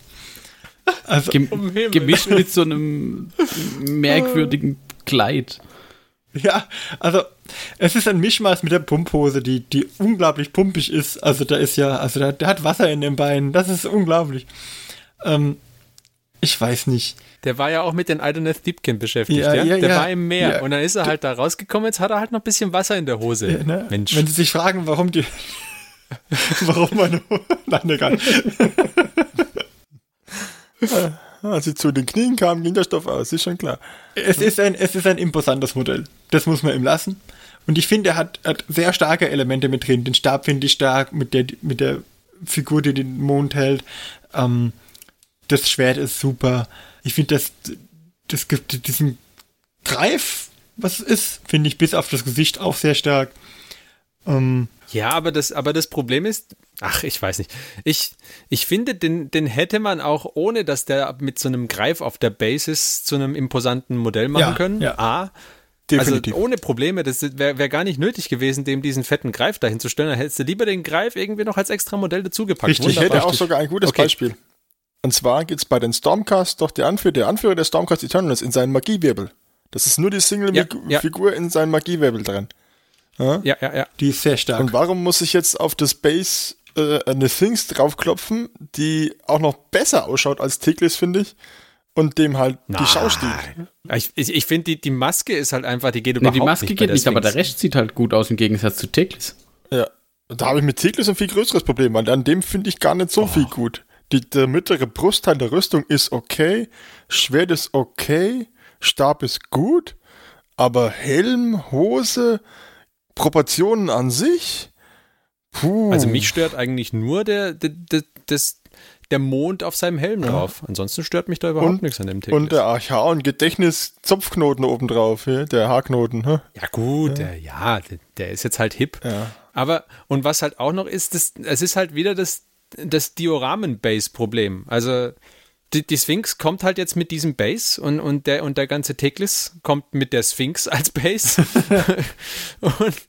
Also, Gem gemischt mit so einem merkwürdigen Kleid. ja, also es ist ein Mischmaß mit der Pumphose, die, die unglaublich pumpig ist. Also da ist ja, also der, der hat Wasser in den Beinen. Das ist unglaublich. Ähm, ich weiß nicht. Der war ja auch mit den Idoneth Deepkin beschäftigt, Ja, ja? ja, Der ja. war im Meer. Ja. Und dann ist er halt da rausgekommen, jetzt hat er halt noch ein bisschen Wasser in der Hose. Ne? Mensch. Wenn Sie sich fragen, warum die. warum meine. Nein, egal. Als sie zu den Knien kamen, ging der Stoff aus, ist schon klar. Es ist, ein, es ist ein imposantes Modell. Das muss man ihm lassen. Und ich finde, er hat, hat sehr starke Elemente mit drin. Den Stab finde ich stark, mit der, mit der Figur, die den Mond hält. Ähm, das Schwert ist super. Ich finde, das, das gibt diesen Greif, was es ist, finde ich bis auf das Gesicht auch sehr stark. Ähm, Ja, aber das, aber das Problem ist, ach, ich weiß nicht. Ich, ich finde, den, den hätte man auch, ohne dass der mit so einem Greif auf der Basis zu einem imposanten Modell machen Ja, können. ja. A. Definitiv. Also ohne Probleme, das wäre wär gar nicht nötig gewesen, dem diesen fetten Greif dahin zu stellen. Dann hättest du lieber den Greif irgendwie noch als extra Modell dazugepackt. Richtig, Ich hätte auch sogar ein gutes Okay. Beispiel. Und zwar gibt es bei den Stormcast doch der Anführer, der Anführer der Stormcast Eternals in seinen Magiewirbel. Das ist nur die Ja, Single-Figur ja. in seinem Magiewirbel drin. Ja, ja, ja. die ist sehr stark. Und warum muss ich jetzt auf das Base äh, eine Things draufklopfen, die auch noch besser ausschaut als Tiglis, finde ich, und dem halt die Schau steht? Ich, ich, ich finde, die, die Maske ist halt einfach, die geht Nee, überhaupt die Maske nicht. geht nicht, aber der. Rest sieht halt gut aus im Gegensatz zu Teklis. Ja. Da habe ich mit Tiglis ein viel größeres Problem, weil an dem finde ich gar nicht so viel gut. Die, der mittlere Brustteil der Rüstung ist okay, Schwert ist okay, Stab ist gut, aber Helm, Hose, Proportionen an sich, puh. Also mich stört eigentlich nur der, der, der, das, der Mond auf seinem Helm drauf. Ansonsten stört mich da überhaupt Und- nichts an dem Tigris. und der Archaon Gedächtnis-Zopfknoten obendrauf, der Haarknoten. Hä? Ja, gut, der, ja, der, ist jetzt halt hip. Ja. Aber, und was halt auch noch ist, das, es ist halt wieder das, das Dioramen-Base-Problem. Also, die, die Sphinx kommt halt jetzt mit diesem Base und, und, der, und der ganze Teklis kommt mit der Sphinx als Base. und,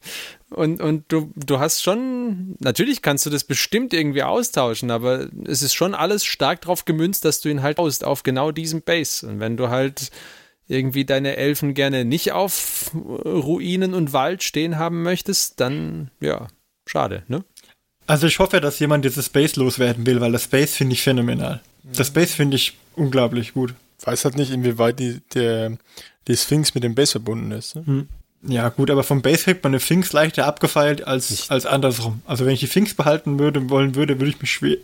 und, und du, du hast schon, natürlich kannst du das bestimmt irgendwie austauschen, aber es ist schon alles stark drauf gemünzt, dass du ihn halt baust auf genau diesem Base. Und wenn du halt irgendwie deine Elfen gerne nicht auf Ruinen und Wald stehen haben möchtest, dann ja, schade, ne? Also ich hoffe, dass jemand dieses Space loswerden will, weil das Space finde ich phänomenal. Das Space finde ich unglaublich gut. Weiß halt nicht, inwieweit die, der, die Sphinx mit dem Base verbunden ist. Ne? Ja, gut, aber vom Base kriegt man eine Sphinx leichter abgefeilt als, als andersrum. Also wenn ich die Sphinx behalten würde, wollen würde, würde ich mich schwer,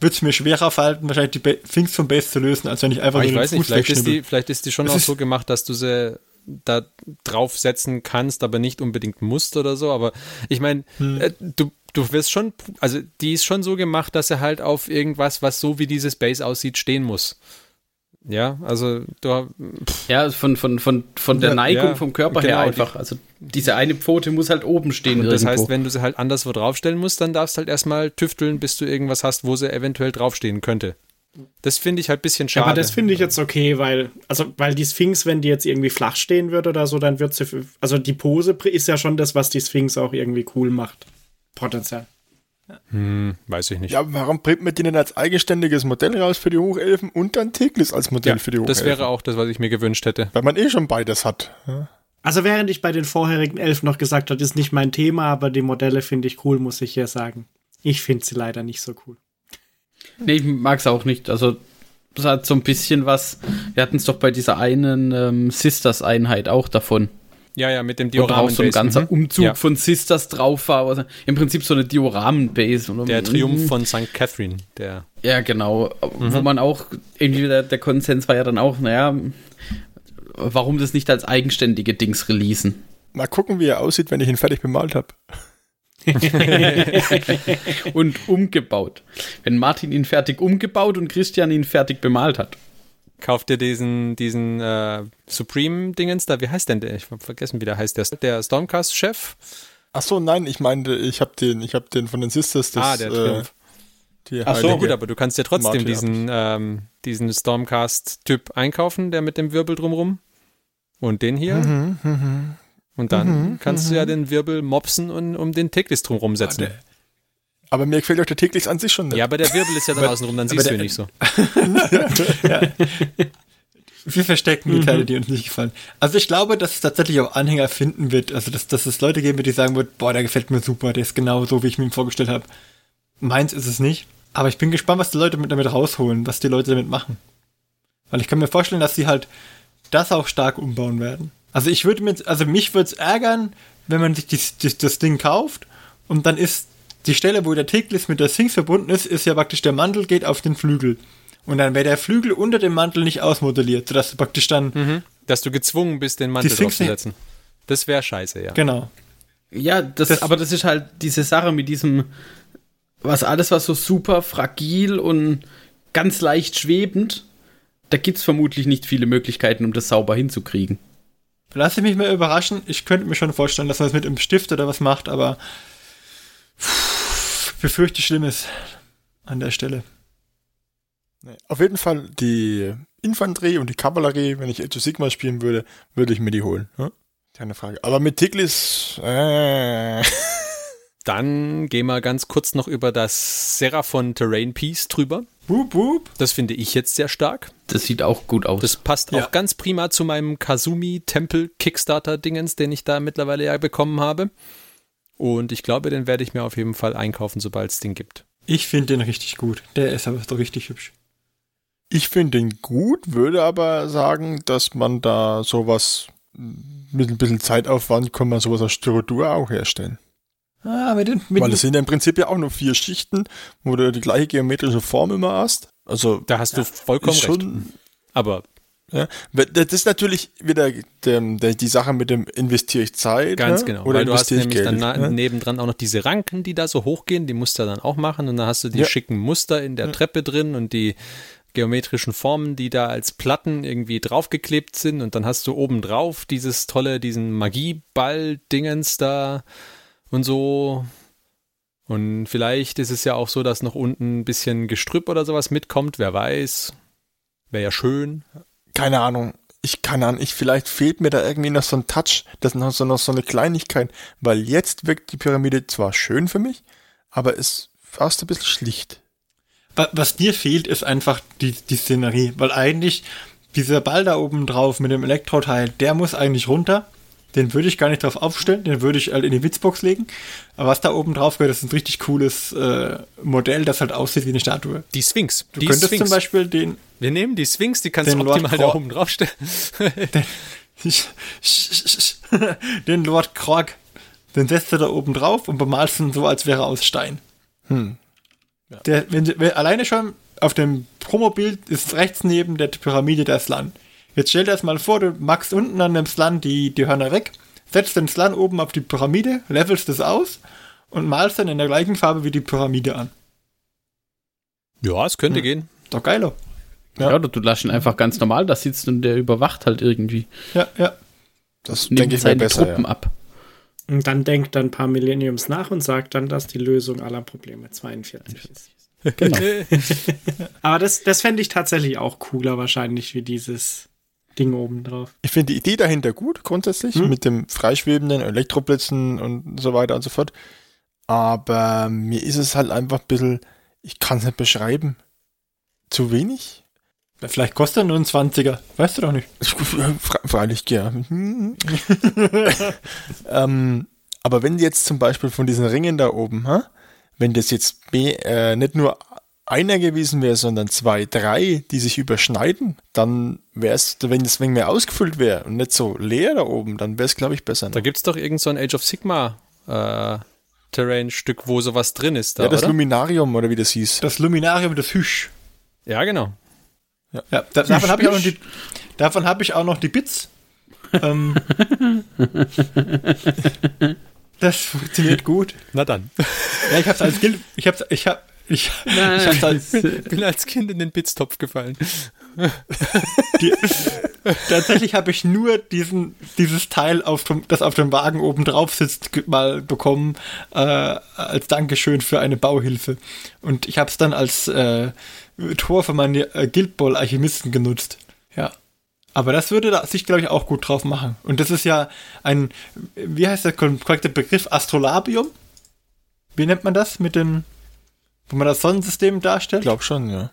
würde es mir schwerer fallen, wahrscheinlich die Sphinx vom Base zu lösen, als wenn ich einfach Aber nur ich den weiß nicht, vielleicht ist, die, vielleicht ist die schon Es auch so gemacht, dass du sie da draufsetzen kannst, aber nicht unbedingt musst oder so. Aber ich meine, Hm. äh, du, du wirst schon, also die ist schon so gemacht, dass er halt auf irgendwas, was so wie dieses Base aussieht, stehen muss. Ja, also du, Ja, von, von, von, von der Ja, Neigung ja, vom Körper her genau, einfach. Also diese eine Pfote muss halt oben stehen Und das irgendwo. heißt, wenn du sie halt anderswo draufstellen musst, dann darfst du halt erstmal tüfteln, bis du irgendwas hast, wo sie eventuell draufstehen könnte. Das finde ich halt ein bisschen Ja, schade. aber das finde ich jetzt okay, weil, also, weil die Sphinx, wenn die jetzt irgendwie flach stehen würde oder so, dann wird sie, also die Pose ist ja schon das, was die Sphinx auch irgendwie cool macht. Potenziell. hm, weiß ich nicht. Ja, aber warum bringt man die denn als eigenständiges Modell raus für die Hochelfen und dann Tigris als Modell Ja, für die Hochelfen? das wäre auch das, was ich mir gewünscht hätte. Weil man eh schon beides hat. Ja. Also während ich bei den vorherigen Elfen noch gesagt habe, ist nicht mein Thema, aber die Modelle finde ich cool, muss ich hier sagen. Ich finde sie leider nicht so cool. Nee, ich mag's auch nicht. Also das hat so ein bisschen was. Wir hatten es doch bei dieser einen ähm, Sisters-Einheit auch davon. Ja, ja, mit dem Wo drauf so ein ganzer Mhm. Umzug Ja. von Sisters drauf war. Also Im Prinzip so eine Dioramen-Base. Der Triumph Mhm. von St. Catherine, der Ja, genau. Wo Mhm. man auch, irgendwie der, der Konsens war ja dann auch, naja, warum das nicht als eigenständige Dings releasen? Mal gucken, wie er aussieht, wenn ich ihn fertig bemalt habe. Und umgebaut. Wenn Martin ihn fertig umgebaut und Christian ihn fertig bemalt hat. kauft dir diesen, diesen äh, Supreme-Dingens da, wie heißt denn der? Ich hab vergessen, wie der heißt. Der, der Stormcast-Chef? Ach so, nein, ich meinte, ich habe den, ich habe den von den Sisters. Das, Ah, der Triumph. Äh, die Ach so, gut, aber du kannst ja trotzdem Martin diesen, ähm, diesen Stormcast-Typ einkaufen, der mit dem Wirbel drumrum. Und den hier. Mhm, mhm. Und dann Mhm, kannst du ja den Wirbel mopsen und um den Teklis drumrum setzen. der- Aber mir gefällt auch der Teklis an sich schon nicht. ja, aber der Wirbel ist ja dann außen rum, dann siehst du ihn nicht so. Wir verstecken Mhm. die Teile, die uns nicht gefallen. Also ich glaube, dass es tatsächlich auch Anhänger finden wird. Also dass, dass es Leute geben wird, die sagen wird, boah, der gefällt mir super, der ist genau so, wie ich mir ihn vorgestellt habe. Meins ist es nicht. Aber ich bin gespannt, was die Leute mit, damit rausholen, was die Leute damit machen. Weil ich kann mir vorstellen, dass sie halt das auch stark umbauen werden. Also ich würde mir, also mich würde es ärgern, wenn man sich dies, dies, das Ding kauft und dann ist die Stelle, wo der Teglis mit der Sphinx verbunden ist, ist ja praktisch der Mantel geht auf den Flügel. Und dann wäre der Flügel unter dem Mantel nicht ausmodelliert, sodass du praktisch dann, Mhm. Dass du gezwungen bist, den Mantel draufzusetzen. Das wäre scheiße, ja. genau. Ja, das, Das- aber das ist halt diese Sache mit diesem, was alles, was so super fragil und ganz leicht schwebend, da gibt es vermutlich nicht viele Möglichkeiten, um das sauber hinzukriegen. Lass ich mich mal überraschen. Ich könnte mir schon vorstellen, dass man das mit einem Stift oder was macht, aber pff, befürchte Schlimmes an der Stelle. Nee. Auf jeden Fall die Infanterie und die Kavallerie, wenn ich Age of Sigma spielen würde, würde ich mir die holen. Ja? Keine Frage. Aber mit Tiglis, äh, Dann gehen wir ganz kurz noch über das Seraphon Terrain Piece drüber. Wup, wup. Das finde ich jetzt sehr stark. Das sieht auch gut aus. Das passt Ja. auch ganz prima zu meinem Kazumi-Tempel-Kickstarter-Dingens, den ich da mittlerweile ja bekommen habe. Und ich glaube, den werde ich mir auf jeden Fall einkaufen, sobald es den gibt. Ich finde den richtig gut. Der ist aber so richtig hübsch. ich finde den gut, würde aber sagen, dass man da sowas mit ein bisschen Zeitaufwand kann man sowas aus Styrodur auch herstellen. Ah, mit den, mit Weil es sind ja im Prinzip ja auch nur vier Schichten, wo du die gleiche geometrische Form immer hast. Also Da hast du vollkommen ist recht. schon, Aber ja, das ist natürlich wieder die Sache mit dem investiere ich Zeit. ganz ne? genau. Oder weil du hast nämlich dann Geld. na, ne? nebendran auch noch diese Ranken, die da so hochgehen, die musst du dann auch machen. Und dann hast du die Ja. schicken Muster in der Treppe drin und die geometrischen Formen, die da als Platten irgendwie draufgeklebt sind. Und dann hast du obendrauf dieses tolle, diesen Magieball-Dingens da und so. Und vielleicht ist es ja auch so, dass noch unten ein bisschen Gestrüpp oder sowas mitkommt. Wer weiß. Wäre ja schön. keine Ahnung. Ich keine Ahnung, ich vielleicht fehlt mir da irgendwie noch so ein Touch, das ist noch so noch so eine Kleinigkeit, weil jetzt wirkt die Pyramide zwar schön für mich, aber ist fast ein bisschen schlicht. Wa- Was dir fehlt, ist einfach die, die Szenerie. Weil eigentlich dieser Ball da oben drauf mit dem Elektroteil, der muss eigentlich runter. Den würde ich gar nicht drauf aufstellen, den würde ich halt in die Witzbox legen. Aber was da oben drauf gehört, ist ein richtig cooles äh, Modell, das halt aussieht wie eine Statue. Die Sphinx. Du die könntest Sphinx. zum Beispiel den, Wir nehmen die Sphinx, die kannst Den du Lord optimal da oben draufstellen. den Lord Krog, den setzt du da oben drauf und bemalst ihn so, als wäre er aus Stein. Hm. Der, wenn, wenn, alleine schon auf dem Promobild ist rechts neben der Pyramide der Slan. Jetzt stell dir das mal vor, du machst unten an dem Slan die, die Hörner weg, setzt den Slan oben auf die Pyramide, levelst das aus und malst dann in der gleichen Farbe wie die Pyramide an. Ja, es könnte Hm. gehen. Doch geiler. ja. oder du lässt ihn einfach ganz normal da sitzt und der überwacht halt irgendwie. Ja, ja. Das denke ich mir seine besser. Truppen Ja. ab. Und dann denkt dann ein paar Millenniums nach und sagt dann, dass die Lösung aller Probleme 42 ist. Genau. Aber das, das fände ich tatsächlich auch cooler wahrscheinlich wie dieses Ding oben drauf. Ich finde die Idee dahinter gut, grundsätzlich, Hm. mit dem freischwebenden Elektroblitzen und so weiter und so fort. Aber mir ist es halt einfach ein bisschen, ich kann es nicht beschreiben. Zu wenig? Vielleicht kostet er nur ein 20er. Weißt du doch nicht. Fre freilich, ja. ähm, aber wenn jetzt zum Beispiel von diesen Ringen da oben, ha, wenn das jetzt B, äh, nicht nur einer gewesen wäre, sondern zwei, drei, die sich überschneiden, dann wäre es, wenn es ein mehr ausgefüllt wäre und nicht so leer da oben, dann wäre es, glaube ich, besser. Da Noch. gibt es doch irgend so ein Age of Sigma äh, Terrain-Stück, wo sowas drin ist. Da, Ja, das oder? Luminarium oder wie das hieß. Das Luminarium, das Hüsch. ja, genau. Ja, da, davon habe ich auch noch die, davon habe ich auch noch die Bits. ähm, das funktioniert gut. Na dann. Ja, ich hab's als Guild, ich hab's, ich hab, ich, ich als, Bin als Kind in den Pitztopf gefallen. die, tatsächlich habe ich nur diesen, dieses Teil, auf dem, das auf dem Wagen oben drauf sitzt, mal bekommen, äh, als Dankeschön für eine Bauhilfe. Und ich habe es dann als äh, Tor für meine äh, Guild Ball Alchemisten genutzt. Ja. Aber das würde da sich, glaube ich, auch gut drauf machen. Und das ist ja ein, wie heißt der korrekte Begriff? Astrolabium? Wie nennt man das mit den, wo man das Sonnensystem Ich darstellt? glaube schon, ja.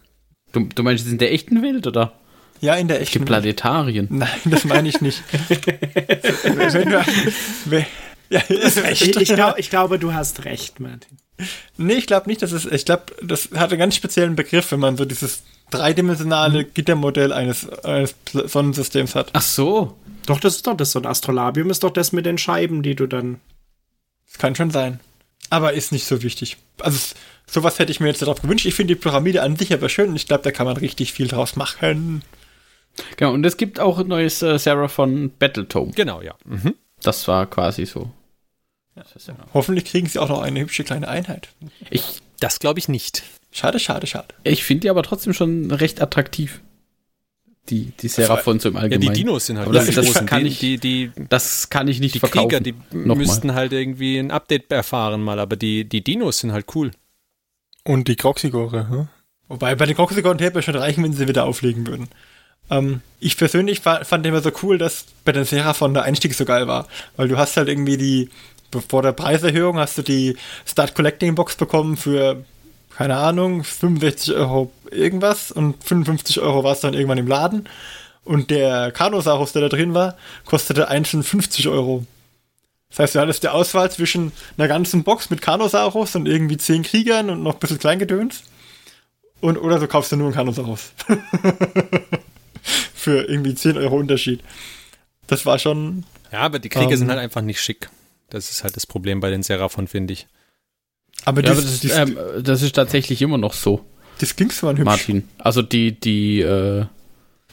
Du, du meinst jetzt in der echten Welt, oder? Ja, in der echten Welt. Planetarien. Nein, das meine ich nicht. Wenn du, wenn, ja, ist recht. Ich, ich, glaub, ich glaube, du hast recht, Martin. Nee, ich glaube nicht, dass es, ich glaube, das hat einen ganz speziellen Begriff, wenn man so dieses dreidimensionale Gittermodell eines, eines Sonnensystems hat. Ach so. Doch, das ist doch das. So ein Astrolabium ist doch das mit den Scheiben, die du dann. Das kann schon sein. Aber ist nicht so wichtig. Also, sowas hätte ich mir jetzt darauf gewünscht. Ich finde die Pyramide an sich aber schön und ich glaube, da kann man richtig viel draus machen. Genau, und es gibt auch ein neues äh, Sarah von Battletome. Genau, ja. Mhm. Das war quasi so. Das ist ja- Hoffentlich kriegen sie auch noch eine hübsche kleine Einheit. Ich, Das glaube ich nicht. Schade, schade, schade. ich finde die aber trotzdem schon recht attraktiv. Die, die Seraphon so im Ja, Allgemeinen. die Dinos sind halt das- die das großen. kann die, ich- die, die, Das kann ich nicht die verkaufen. Krieger, die Nochmal. müssten halt irgendwie ein Update erfahren mal, aber die, die Dinos sind halt cool. Und die Croxigore, hm? Wobei bei den Croxigon hätte schon reichen, wenn sie wieder auflegen würden. Ähm, ich persönlich fa- fand immer so cool, dass bei den Seraphon der Einstieg so geil war. Weil du hast halt irgendwie die, bevor der Preiserhöhung hast du die Start Collecting Box bekommen für, keine Ahnung, 65 Euro irgendwas und 55 Euro war es dann irgendwann im Laden. Und der Kanosaurus, der da drin war, kostete einzeln 50 Euro. Das heißt, du hattest die Auswahl zwischen einer ganzen Box mit Kanosaurus und irgendwie 10 Kriegern und noch ein bisschen Kleingedöns. Und, oder du kaufst dir nur einen Kanosaurus. Für irgendwie 10 Euro Unterschied. Das war schon. Ja, aber die Krieger Ähm. sind halt einfach nicht schick. Das ist halt das Problem bei den Seraphon, finde ich. Aber, Ja, das, aber das, ist, ähm, das ist tatsächlich immer noch so, das Kings waren hübsch. Martin. Also die, die äh, Ja,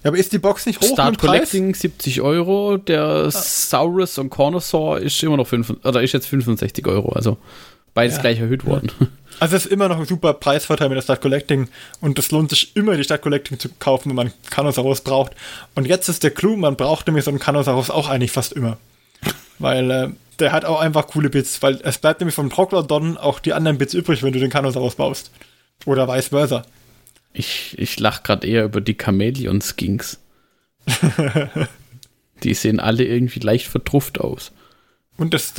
aber ist die Box nicht hoch Start im Preis? Collecting 70 Euro, der Saurus und Cornosaur ist immer noch 5, oder ist jetzt 65 Euro. Also beides Ja. gleich erhöht worden. Also es ist immer noch ein super Preisvorteil mit der Start Collecting und es lohnt sich immer, die Start Collecting zu kaufen, wenn man Kanosaurus braucht. Und jetzt ist der Clou, man braucht nämlich so einen Kanosaurus auch eigentlich fast immer. Weil äh, der hat auch einfach coole Bits, weil es bleibt nämlich vom Troglodon auch die anderen Bits übrig, wenn du den Kanosaurus baust. Oder vice versa. Ich, ich lach gerade eher über die Chameleon-Skinks. die sehen alle irgendwie leicht vertrufft aus. Und das,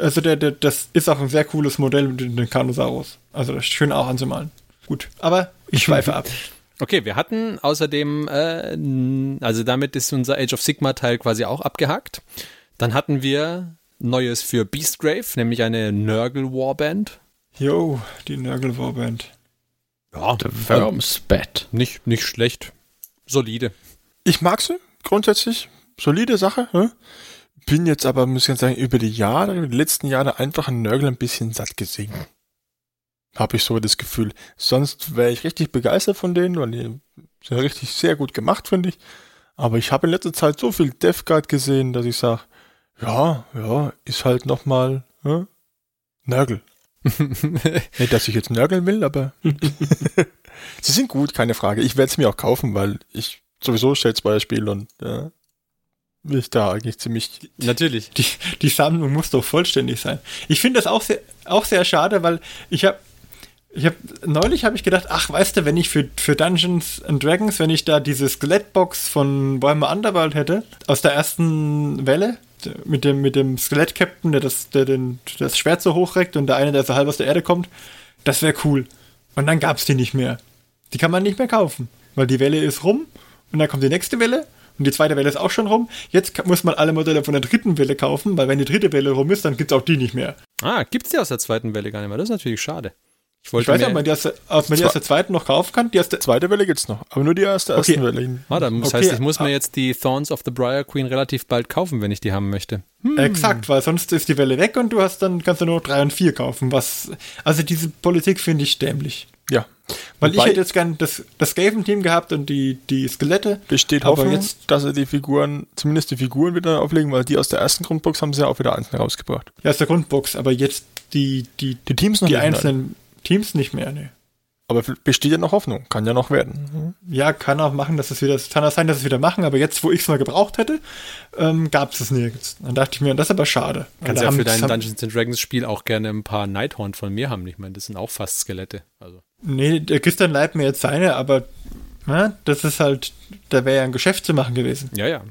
also der, der, das ist auch ein sehr cooles Modell mit dem Kanosaurus. Also das ist schön auch anzumalen. Gut, aber ich schweife ab. Okay, wir hatten außerdem, äh, also damit ist unser Age of Sigma Teil quasi auch abgehakt. Dann hatten wir Neues für Beastgrave, nämlich eine Nurgle Warband. Yo, die Nurgle Warband. Ja, The Worm's Bat. nicht, nicht schlecht. Solide. Ich mag sie, grundsätzlich. Solide Sache. Hm? Bin jetzt aber, muss ich ganz sagen, über die Jahre, über die letzten Jahre einfach an Nörgel ein bisschen satt gesehen. Habe ich so das Gefühl. Sonst wäre ich richtig begeistert von denen, weil die sind richtig sehr gut gemacht, finde ich. Aber ich habe in letzter Zeit so viel Death Guard gesehen, dass ich sage, ja, ja, ist halt nochmal hm? Nörgel. Nicht, dass ich jetzt nörgeln will, aber sie sind gut, keine Frage. Ich werde es mir auch kaufen, weil ich sowieso Shadespire spiele und ja, ich da eigentlich ziemlich. Natürlich. Die, die Sammlung muss doch vollständig sein. Ich finde das auch sehr, auch sehr schade, weil ich habe ich habe neulich habe ich gedacht, ach, weißt du, wenn ich für, für Dungeons and Dragons, wenn ich da diese Skelettbox von Warhammer Underworld hätte, aus der ersten Welle, mit dem, mit dem Skelett-Captain, der das, der den, das Schwert so hochreckt und der eine, der so halb aus der Erde kommt, das wäre cool. Und dann gab's die nicht mehr. Die kann man nicht mehr kaufen, weil die Welle ist rum und dann kommt die nächste Welle und die zweite Welle ist auch schon rum. Jetzt muss man alle Modelle von der dritten Welle kaufen, weil wenn die dritte Welle rum ist, dann gibt's auch die nicht mehr. Ah, gibt's die aus der zweiten Welle gar nicht mehr. Das ist natürlich schade. Ich Ich wollte weiß nicht, ob man die aus der, ob man die aus der zweiten noch kaufen kann. Die aus der, Zweite Welle gibt's noch, aber nur die aus der Okay. ersten Welle. Ah, dann muss, Okay, heißt, ich muss ah. mir jetzt die Thorns of the Briar Queen relativ bald kaufen, wenn ich die haben möchte. Exakt, weil sonst ist die Welle weg und du hast dann kannst du nur drei und vier kaufen. Was, also diese Politik finde ich dämlich. Ja. Weil ich Wobei- hätte jetzt gern das, das Skaven-Team gehabt und die, die Skelette. Besteht Aber Hoffnung, jetzt- dass sie die Figuren, zumindest die Figuren wieder auflegen, weil die aus der ersten Grundbox haben sie ja auch wieder einzeln rausgebracht. Ja, aus der Grundbox, aber jetzt die, die, Die Teams noch die nicht, nein. Teams nicht mehr, ne. Aber besteht ja noch Hoffnung, kann ja noch werden. Ja, kann auch machen, dass es wieder, kann auch sein, dass es wieder machen, aber jetzt, wo ich es mal gebraucht hätte, ähm, gab es es nirgends. Dann dachte ich mir, das ist aber schade. Kannst ja für dein Dungeons and Dragons Spiel auch gerne ein paar Nighthorn von mir haben. Ich meine, das sind auch fast Skelette. Also. Nee, der Christian leiht mir jetzt seine, aber na, das ist halt, da wäre ja ein Geschäft zu machen gewesen. Ja, ja.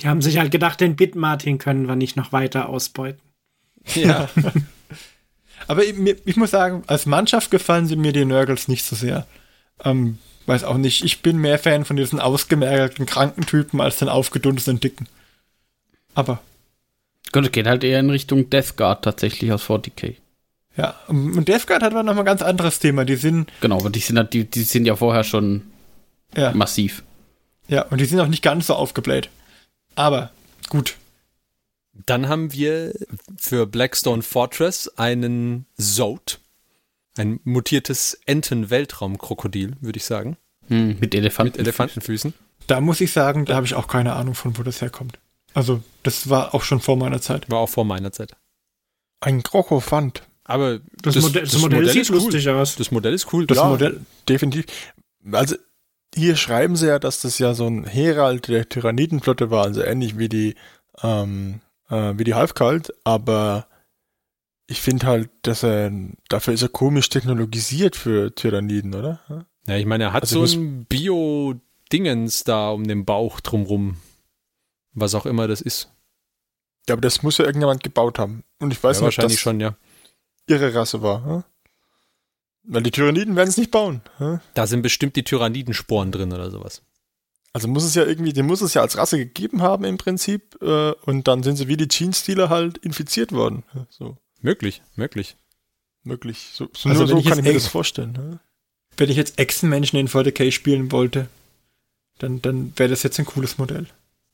Die haben sich halt gedacht, den Bit Martin können wir nicht noch weiter ausbeuten. Ja. Aber ich, ich muss sagen, als Mannschaft gefallen sie mir die Nurgles nicht so sehr. Ähm, weiß auch nicht, ich bin mehr Fan von diesen ausgemergelten kranken Typen als den aufgedunsenen Dicken. Aber, Gut, geht halt eher in Richtung Death Guard tatsächlich aus 40k. ja, und Death Guard hat aber noch ein ganz anderes Thema. Die sind, Genau, aber die sind, halt, die, die sind ja vorher schon ja, massiv. ja, und die sind auch nicht ganz so aufgebläht. Aber, gut. Dann haben wir für Blackstone Fortress einen Zod. Ein mutiertes Enten-Weltraumkrokodil, würde ich sagen. Hm, mit Elefanten. Mit Elefantenfüßen. Da muss ich sagen, da habe ich auch keine Ahnung von, wo das herkommt. Also, das war auch schon vor meiner Zeit. War auch vor meiner Zeit. Ein Krokophant. Aber Das, Modell, das Modell, sieht ist cool. lustig aus. Das Modell ist cool. Das Ja. Modell, Definitiv. Also, hier schreiben sie ja, dass das ja so ein Herald der Tyrannidenflotte war, also ähnlich wie die, ähm, äh, wie die Halfkalt, aber ich finde halt, dass er, dafür ist er komisch technologisiert für Tyranniden, oder? Ja, ich meine, er hat Also so ein Bio-Dingens da um den Bauch drumrum. Was auch immer das ist. Ja, aber das muss ja irgendjemand gebaut haben. Und ich weiß ja, nicht, wahrscheinlich schon, ja. ihre Rasse war. Hm? Weil die Tyranniden werden es nicht bauen. Hm? Da sind bestimmt die Tyrannidensporen drin oder sowas. Also muss es ja irgendwie, den muss es ja als Rasse gegeben haben im Prinzip. Äh, und dann sind sie wie die Gene-Stealer halt infiziert worden. Ja, So Möglich, möglich. möglich. So, so Also nur so ich kann ich mir das vorstellen. Ne? wenn ich jetzt Echsenmenschen in 40k spielen wollte, dann, dann wäre das jetzt ein cooles Modell.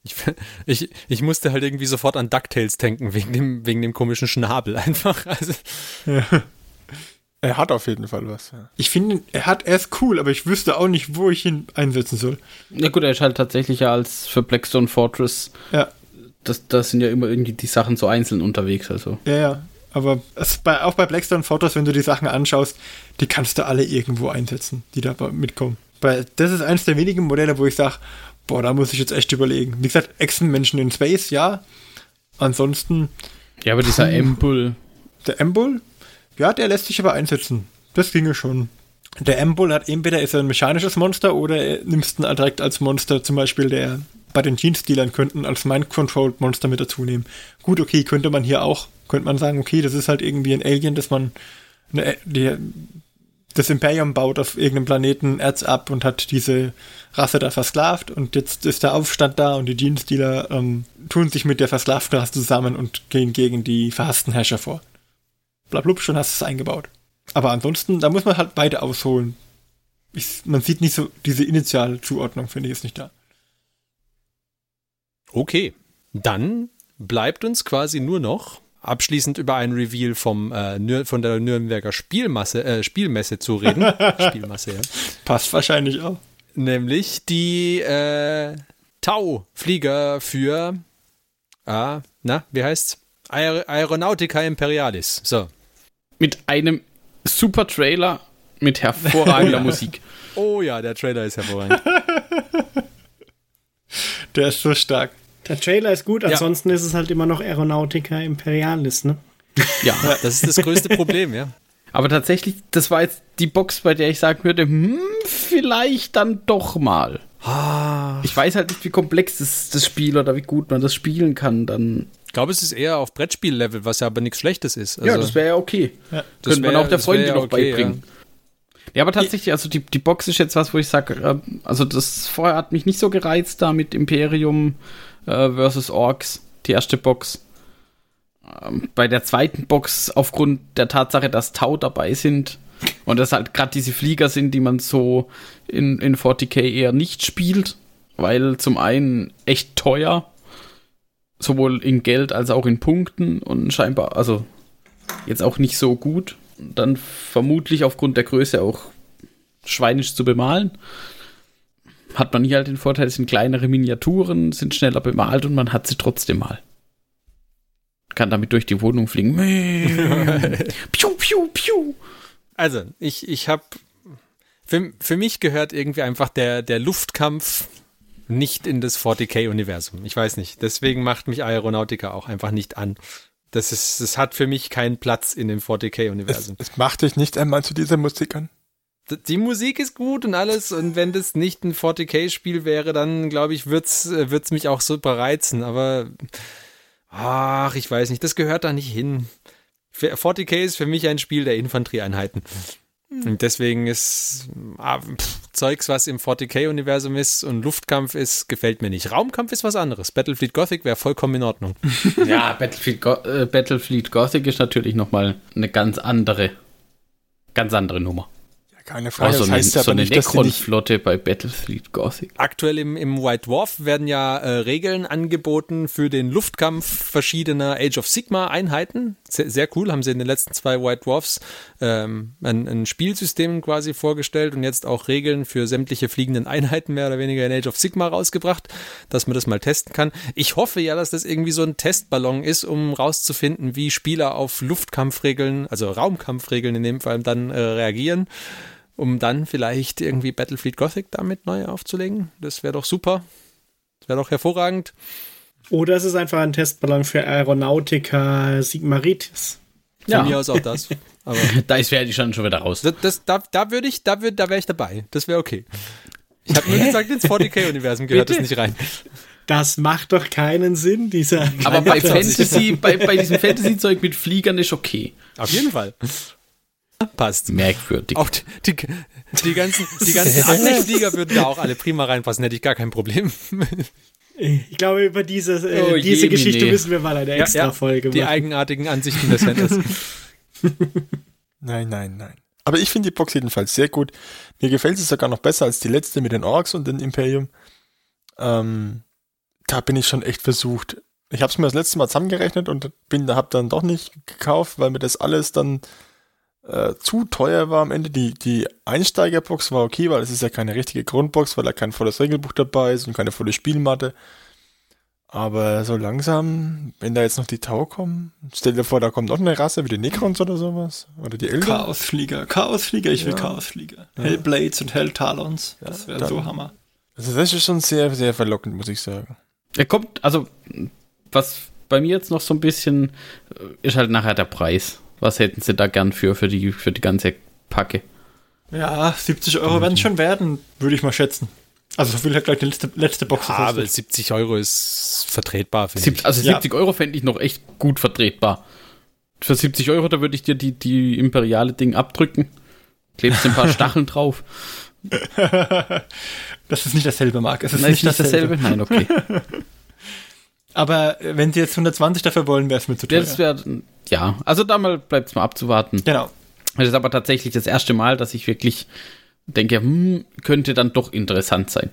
Ich, ich, ich musste halt irgendwie sofort an DuckTales denken, wegen dem, wegen dem komischen Schnabel einfach. Also, Er hat auf jeden Fall was. Ja. Ich finde, er hat, er ist cool, aber ich wüsste auch nicht, wo ich ihn einsetzen soll. Ja gut, er ist halt tatsächlich ja als für Blackstone Fortress, Ja, das, das sind ja immer irgendwie die Sachen so einzeln unterwegs, also. ja, ja. Aber es, bei, auch bei Blackstone Photos, wenn du die Sachen anschaust, die kannst du alle irgendwo einsetzen, die da mitkommen. Weil das ist eines der wenigen Modelle, wo ich sage, boah, da muss ich jetzt echt überlegen. Wie gesagt, Echsenmenschen in Space, ja. Ansonsten, Ja, aber dieser M-Bull, der M-Bull, ja, der lässt sich aber einsetzen. Das ginge schon. Der M-Bull hat entweder ist er ein mechanisches Monster oder er nimmst ihn direkt als Monster, zum Beispiel der bei den Gene-Stealern könnten als Mind-Controlled Monster mit dazu nehmen. Gut, okay, könnte man hier auch, könnte man sagen, okay, das ist halt irgendwie ein Alien, das man, ne, die, das Imperium baut auf irgendeinem Planeten Erz ab und hat diese Rasse da versklavt und jetzt ist der Aufstand da und die Gene-Stealer ähm, tun sich mit der versklavten Rasse zusammen und gehen gegen die verhassten Herrscher vor. Blablub, schon hast du es eingebaut. Aber ansonsten, da muss man halt beide ausholen. Ich, man sieht nicht so, diese Initialzuordnung, finde ich, ist nicht da. okay. Dann bleibt uns quasi nur noch abschließend über ein Reveal vom, äh, von der Nürnberger Spielmasse, äh, Spielmesse zu reden. Spielmasse, ja. Passt wahrscheinlich auch. Nämlich die äh, Tau-Flieger für, ah, na, wie heißt's? Aer Aeronautica Imperialis. So. Mit einem super Trailer mit hervorragender Musik. Oh ja, der Trailer ist hervorragend. Der ist so stark. Der Trailer ist gut, Ja. ansonsten ist es halt immer noch Aeronautica Imperialis, ne? Ja, Das ist das größte Problem, ja. aber tatsächlich, das war jetzt die Box, bei der ich sagen würde, hm, vielleicht dann doch mal. Ich weiß halt nicht, wie komplex das, das Spiel oder wie gut man das spielen kann. Dann Ich glaube, es ist eher auf Brettspiel-Level, was ja aber nichts Schlechtes ist. ja, Also, das wäre ja okay. Ja, das Könnte man auch der Freundin ja noch okay, beibringen. Ja. aber tatsächlich, also die, die Box ist jetzt was, wo ich sage, äh, also das vorher hat mich nicht so gereizt da mit Imperium äh, versus Orks, die erste Box. Ähm, bei der zweiten Box, aufgrund der Tatsache, dass Tau dabei sind, Und das halt gerade diese Flieger sind, die man so in, in 40k eher nicht spielt, weil zum einen echt teuer, sowohl in Geld als auch in Punkten und scheinbar, also jetzt auch nicht so gut. Dann vermutlich aufgrund der Größe auch schweinisch zu bemalen. Hat man hier halt den Vorteil, es sind kleinere Miniaturen, sind schneller bemalt und man hat sie trotzdem mal. Kann damit durch die Wohnung fliegen. piu, piu, piu. Also, ich, ich habe. Für, für mich gehört irgendwie einfach der, der Luftkampf nicht in das 40k-Universum. Ich weiß nicht. Deswegen macht mich Aeronautica auch einfach nicht an. Das, ist, das hat für mich keinen Platz in dem 40k-Universum. Es, es macht dich nicht einmal zu dieser Musik an. Die Musik ist gut und alles. Und wenn das nicht ein 40k-Spiel wäre, dann glaube ich, wird's, wird's mich auch super reizen. Aber, ach, ich weiß nicht. Das gehört da nicht hin. 40k ist für mich ein Spiel der Infanterieeinheiten. Und deswegen ist ah, pff, Zeugs, was im 40k-Universum ist und Luftkampf ist, gefällt mir nicht. Raumkampf ist was anderes. Battlefield Gothic wäre vollkommen in Ordnung. ja, Battlefield, Go äh, Battlefield Gothic ist natürlich nochmal eine ganz andere, ganz andere Nummer. Keine Frage. Also das heißt eine, aber so eine nicht, dass die nicht, Necron-Flotte bei Battlefield Gothic. Aktuell im, im White Dwarf werden ja äh, Regeln angeboten für den Luftkampf verschiedener Age of Sigma Einheiten. Sehr, sehr cool, haben sie in den letzten zwei White Dwarfs ähm, ein, ein Spielsystem quasi vorgestellt und jetzt auch Regeln für sämtliche fliegenden Einheiten mehr oder weniger in Age of Sigma rausgebracht, dass man das mal testen kann. Ich hoffe ja, dass das irgendwie so ein Testballon ist, um rauszufinden, wie Spieler auf Luftkampfregeln, also Raumkampfregeln in dem Fall dann äh, reagieren um dann vielleicht irgendwie Battlefield Gothic damit neu aufzulegen. Das wäre doch super. Das wäre doch hervorragend. Oder es ist einfach ein Testballon für Aeronautica Sigmaritis. Von ja. mir aus auch das. Aber da ist wäre ich schon schon wieder raus. Das, das, da, da würde ich, da würde, da wäre ich dabei. Das wäre okay. Ich habe nur gesagt, ins 40k-Universum gehört das nicht rein. Das macht doch keinen Sinn, dieser. Aber bei Fantasy, bei, bei diesem Fantasy-Zeug mit Fliegern ist okay. Auf jeden Fall. Passt. Merkwürdig. Auch die, die, die ganzen, die ganzen anderen Flieger würden da auch alle prima reinpassen, hätte ich gar kein Problem. Ich glaube, über diese, äh, oh, diese Geschichte müssen wir mal eine extra ja, ja, Folge machen. Die eigenartigen Ansichten des Fans. nein, nein, nein. Aber ich finde die Box jedenfalls sehr gut. Mir gefällt sie sogar noch besser als die letzte mit den Orks und dem Imperium. Ähm, da bin ich schon echt versucht. Ich habe es mir das letzte Mal zusammengerechnet und bin, habe dann doch nicht gekauft, weil mir das alles dann äh, zu teuer war am Ende. Die, die Einsteigerbox war okay, weil es ist ja keine richtige Grundbox, weil da kein volles Regelbuch dabei ist und keine volle Spielmatte. Aber so langsam, wenn da jetzt noch die Tau kommen, stell dir vor, da kommt noch eine Rasse wie die Necrons oder sowas. Oder die Elder. Chaosflieger, Chaosflieger, ich will ja. Chaosflieger. Ja. Hellblades und Helltalons, ja, das wäre so Hammer. Also das ist schon sehr, sehr verlockend, muss ich sagen. Er kommt, also, was bei mir jetzt noch so ein bisschen, äh, ist halt nachher der Preis. Was hätten sie da gern für, für, die, für die ganze Packe? Ja, 70 Euro werden es schon werden, würde ich mal schätzen. Also so viel hat gleich die letzte, letzte Box ja, aber 70 Euro ist vertretbar, finde ich. Also 70 ja. Euro fände ich noch echt gut vertretbar. Für 70 Euro, da würde ich dir die, die imperiale Ding abdrücken. Klebst ein paar Stacheln drauf. das ist nicht dasselbe, Marc. Es ist Nein, nicht ist dasselbe. dasselbe. Nein, okay. Aber wenn sie jetzt 120 dafür wollen, wäre es mir zu teuer. Das wäre, ja, also da bleibt es mal abzuwarten. Genau. Das ist aber tatsächlich das erste Mal, dass ich wirklich denke, hm, könnte dann doch interessant sein.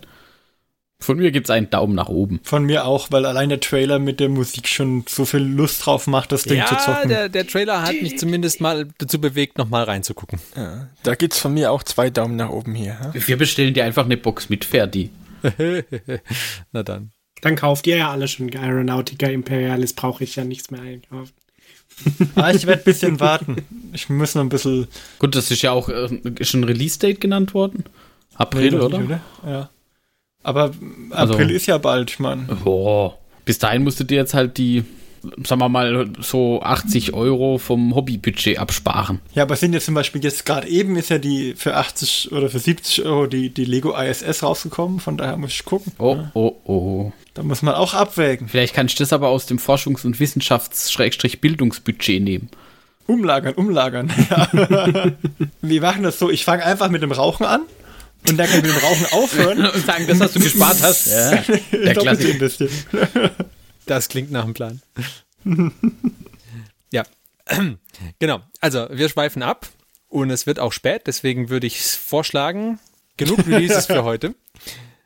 Von mir gibt es einen Daumen nach oben. Von mir auch, weil allein der Trailer mit der Musik schon so viel Lust drauf macht, das Ding ja, zu zocken. Der, der Trailer hat mich zumindest mal dazu bewegt, nochmal reinzugucken. Ja, da gibt es von mir auch zwei Daumen nach oben hier. Ja? Wir bestellen dir einfach eine Box mit Ferdi. Na dann. Dann kauft ihr ja alle schon Aeronautica Imperialis, brauche ich ja nichts mehr einkaufen. ah, ich werde ein bisschen warten. Ich muss noch ein bisschen. Gut, das ist ja auch äh, schon Release-Date genannt worden. April, nee, oder? Nicht, oder? Ja. Aber also April also, ist ja bald, ich meine. Boah. Bis dahin musst du dir jetzt halt die sagen wir mal, so 80 Euro vom Hobbybudget absparen. Ja, aber sind ja zum Beispiel jetzt gerade eben ist ja die für 80 oder für 70 Euro die, die Lego ISS rausgekommen, von daher muss ich gucken. Oh, oh, oh. Da muss man auch abwägen. Vielleicht kann ich das aber aus dem Forschungs- und Wissenschafts-Bildungsbudget nehmen. Umlagern, umlagern. Ja. Wir machen das so, ich fange einfach mit dem Rauchen an und dann kann ich mit dem Rauchen aufhören. und sagen, das, was du gespart hast. Ja, der Klassiker. Das klingt nach einem Plan. ja, genau. Also, wir schweifen ab. Und es wird auch spät, deswegen würde ich vorschlagen, genug Releases für heute.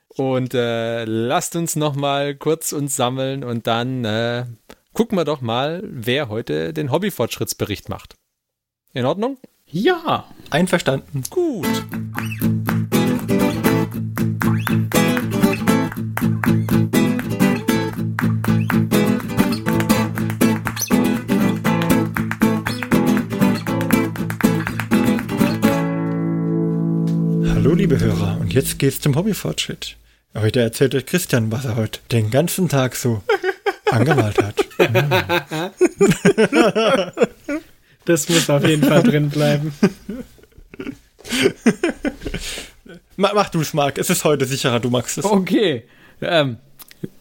Und äh, lasst uns noch mal kurz uns sammeln und dann äh, gucken wir doch mal, wer heute den Hobbyfortschrittsbericht macht. In Ordnung? Ja. Einverstanden. Gut. Hallo liebe Hörer, und jetzt geht's zum Hobbyfortschritt. Heute erzählt euch Christian, was er heute den ganzen Tag so angemalt hat. Das muss auf jeden Fall drin bleiben. mach, mach du's, Marc. Es ist heute sicherer, du magst es. Okay. Ähm,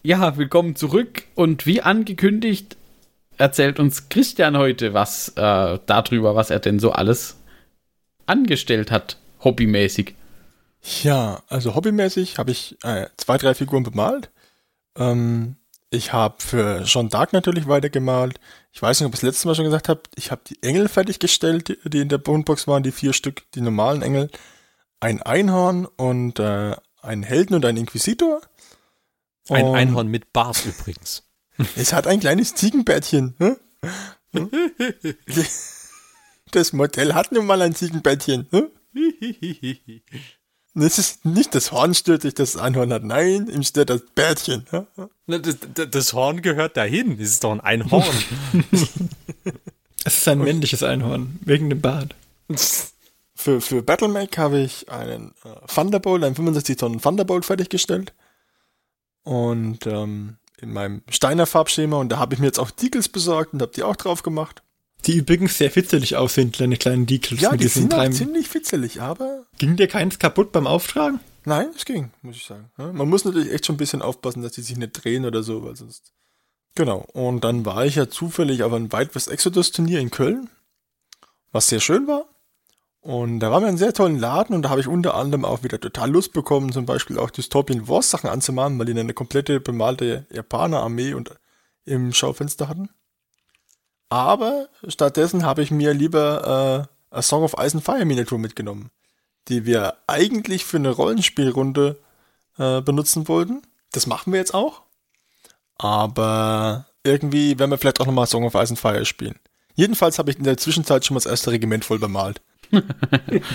ja, willkommen zurück. Und wie angekündigt, erzählt uns Christian heute was äh, darüber, was er denn so alles angestellt hat, hobbymäßig. Ja, also hobbymäßig habe ich äh, zwei, drei Figuren bemalt. Ähm, ich habe für Jean Dark natürlich weitergemalt. Ich weiß nicht, ob ich das letzte Mal schon gesagt habe, ich habe die Engel fertiggestellt, die, die in der Bonebox waren, die vier Stück, die normalen Engel. Ein Einhorn und äh, einen Helden und einen Inquisitor. Ein Und Einhorn mit Bart übrigens. Es hat ein kleines Ziegenbärtchen. Hm? Hm? Das Modell hat nun mal ein Ziegenbärtchen. Hm? Es ist nicht das Horn stört dich, das Einhorn hat. Nein, ihm stört das Bärtchen. Das, das Horn gehört dahin. Es ist doch ein Einhorn. Es ist ein männliches Einhorn, wegen dem Bart. Für, für Battlemech habe ich einen äh, Thunderbolt, einen 65 Tonnen Thunderbolt fertiggestellt. Und ähm, in meinem Steiner Farbschema. Und da habe ich mir jetzt auch Deagles besorgt und habe die auch drauf gemacht. Die übrigens sehr fitzelig aussehen, kleine kleinen Decals Ja, mit die diesen sind drei. auch ziemlich fitzelig, aber Ging dir keins kaputt beim Auftragen? nein, es ging, muss ich sagen. Man muss natürlich echt schon ein bisschen aufpassen, dass die sich nicht drehen oder so, weil sonst. Genau. Und dann war ich ja zufällig auf einem White West Exodus Turnier in Köln, was sehr schön war. Und da waren wir in einem sehr tollen Laden und da habe ich unter anderem auch wieder total Lust bekommen, zum Beispiel auch Dystopian Wars Sachen anzumalen, weil die eine komplette bemalte Japaner-Armee und im Schaufenster hatten. Aber stattdessen habe ich mir lieber äh, A Song of Ice and Fire Miniatur mitgenommen, die wir eigentlich für eine Rollenspielrunde äh, benutzen wollten. Das machen wir jetzt auch. Aber irgendwie werden wir vielleicht auch nochmal Song of Ice and Fire spielen. Jedenfalls habe ich in der Zwischenzeit schon mal das erste Regiment voll bemalt.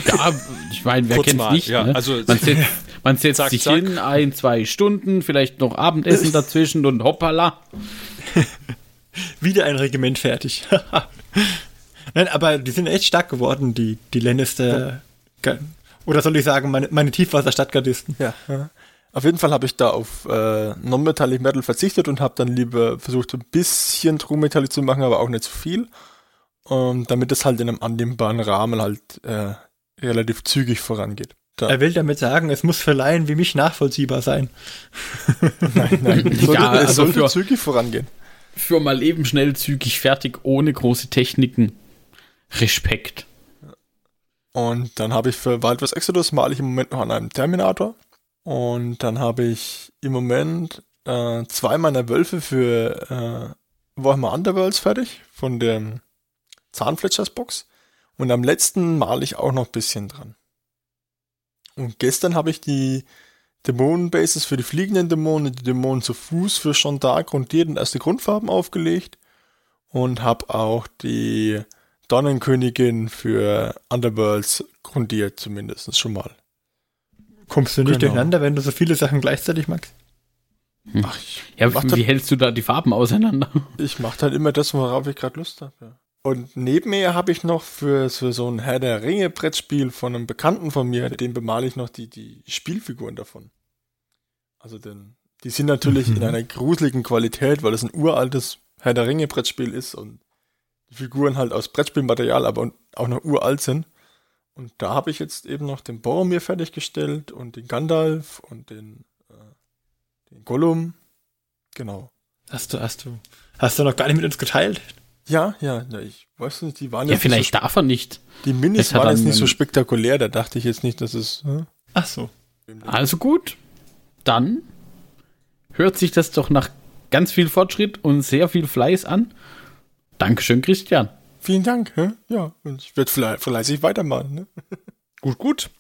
Ja, ich meine, wer Kurz kennt's mal, nicht? ja, ne? also- man setzt, man setzt Zack, sich zack. hin, ein, zwei Stunden, vielleicht noch Abendessen dazwischen und hoppala. Wieder ein Regiment fertig. Nein, aber die sind echt stark geworden, die, die Lannister. Oder soll ich sagen, meine, meine Tiefwasser-Stadtgardisten. Ja. Auf jeden Fall habe ich da auf äh, Non-Metallic Metal verzichtet und habe dann lieber versucht, ein bisschen True Metallic zu machen, aber auch nicht zu viel. Ähm, damit es halt in einem annehmbaren Rahmen halt äh, relativ zügig vorangeht. Da, Er will damit sagen, es muss für Laien wie mich nachvollziehbar sein. nein, nein, es sollte, Ja, es also sollte für- zügig vorangehen. Für mal eben schnell, zügig, fertig, ohne große Techniken. Respekt. Und dann habe ich für Wild West Exodus male ich im Moment noch an einem Terminator. Und dann habe ich im Moment äh, zwei meiner Wölfe für äh, Warhammer Underworlds fertig von der Zahnfletschers Box. Und am letzten male ich auch noch ein bisschen dran. Und gestern habe ich die Dämonenbases für die fliegenden Dämonen, die Dämonen zu Fuß für Jean d'Arc grundiert und erste Grundfarben aufgelegt. Und habe auch die Donnenkönigin für Underworlds grundiert, zumindest schon mal. Kommst du nicht Genau. durcheinander, wenn du so viele Sachen gleichzeitig magst? Ach, ich, Ja, wie er- hältst du da die Farben auseinander? ich mache halt immer das, worauf ich gerade Lust habe. Ja. Und neben mir habe ich noch für, für so ein Herr der Ringe Brettspiel von einem Bekannten von mir, dem bemale ich noch die, die Spielfiguren davon. Also denn, die sind natürlich in einer gruseligen Qualität, weil es ein uraltes Herr der Ringe Brettspiel ist und die Figuren halt aus Brettspielmaterial, aber auch noch uralt sind. Und da habe ich jetzt eben noch den Boromir fertiggestellt und den Gandalf und den, äh, den Gollum. Genau. Hast du, hast du, hast du noch gar nicht mit uns geteilt? Ja, ja, ja, ich weiß nicht, die waren Ja, jetzt vielleicht nicht darf er nicht. so, die Minis waren jetzt nicht so spektakulär, da dachte ich jetzt nicht, dass es, hm? Ach so. Also gut, dann hört sich das doch nach ganz viel Fortschritt und sehr viel Fleiß an. Dankeschön, Christian. vielen Dank. Hä? Ja, und ich werde fleißig weitermachen. Ne? Gut, gut.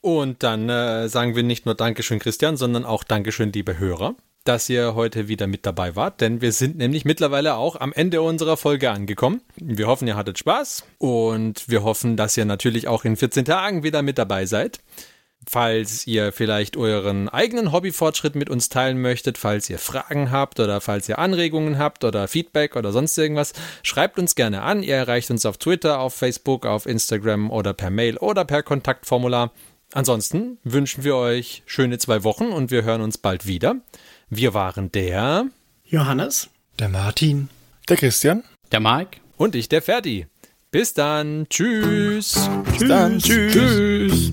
Und dann äh, sagen wir nicht nur Dankeschön, Christian, sondern auch Dankeschön, liebe Hörer, dass ihr heute wieder mit dabei wart, denn wir sind nämlich mittlerweile auch am Ende unserer Folge angekommen. Wir hoffen, ihr hattet Spaß und wir hoffen, dass ihr natürlich auch in 14 Tagen wieder mit dabei seid. Falls ihr vielleicht euren eigenen Hobbyfortschritt mit uns teilen möchtet, falls ihr Fragen habt oder falls ihr Anregungen habt oder Feedback oder sonst irgendwas, schreibt uns gerne an. Ihr erreicht uns auf Twitter, auf Facebook, auf Instagram oder per Mail oder per Kontaktformular. Ansonsten wünschen wir euch schöne zwei Wochen und wir hören uns bald wieder. Wir waren der Johannes, der Martin, der Christian, der Mike und ich, der Ferdi. Bis dann. Tschüss. Bis Tschüss. dann. Tschüss. Tschüss.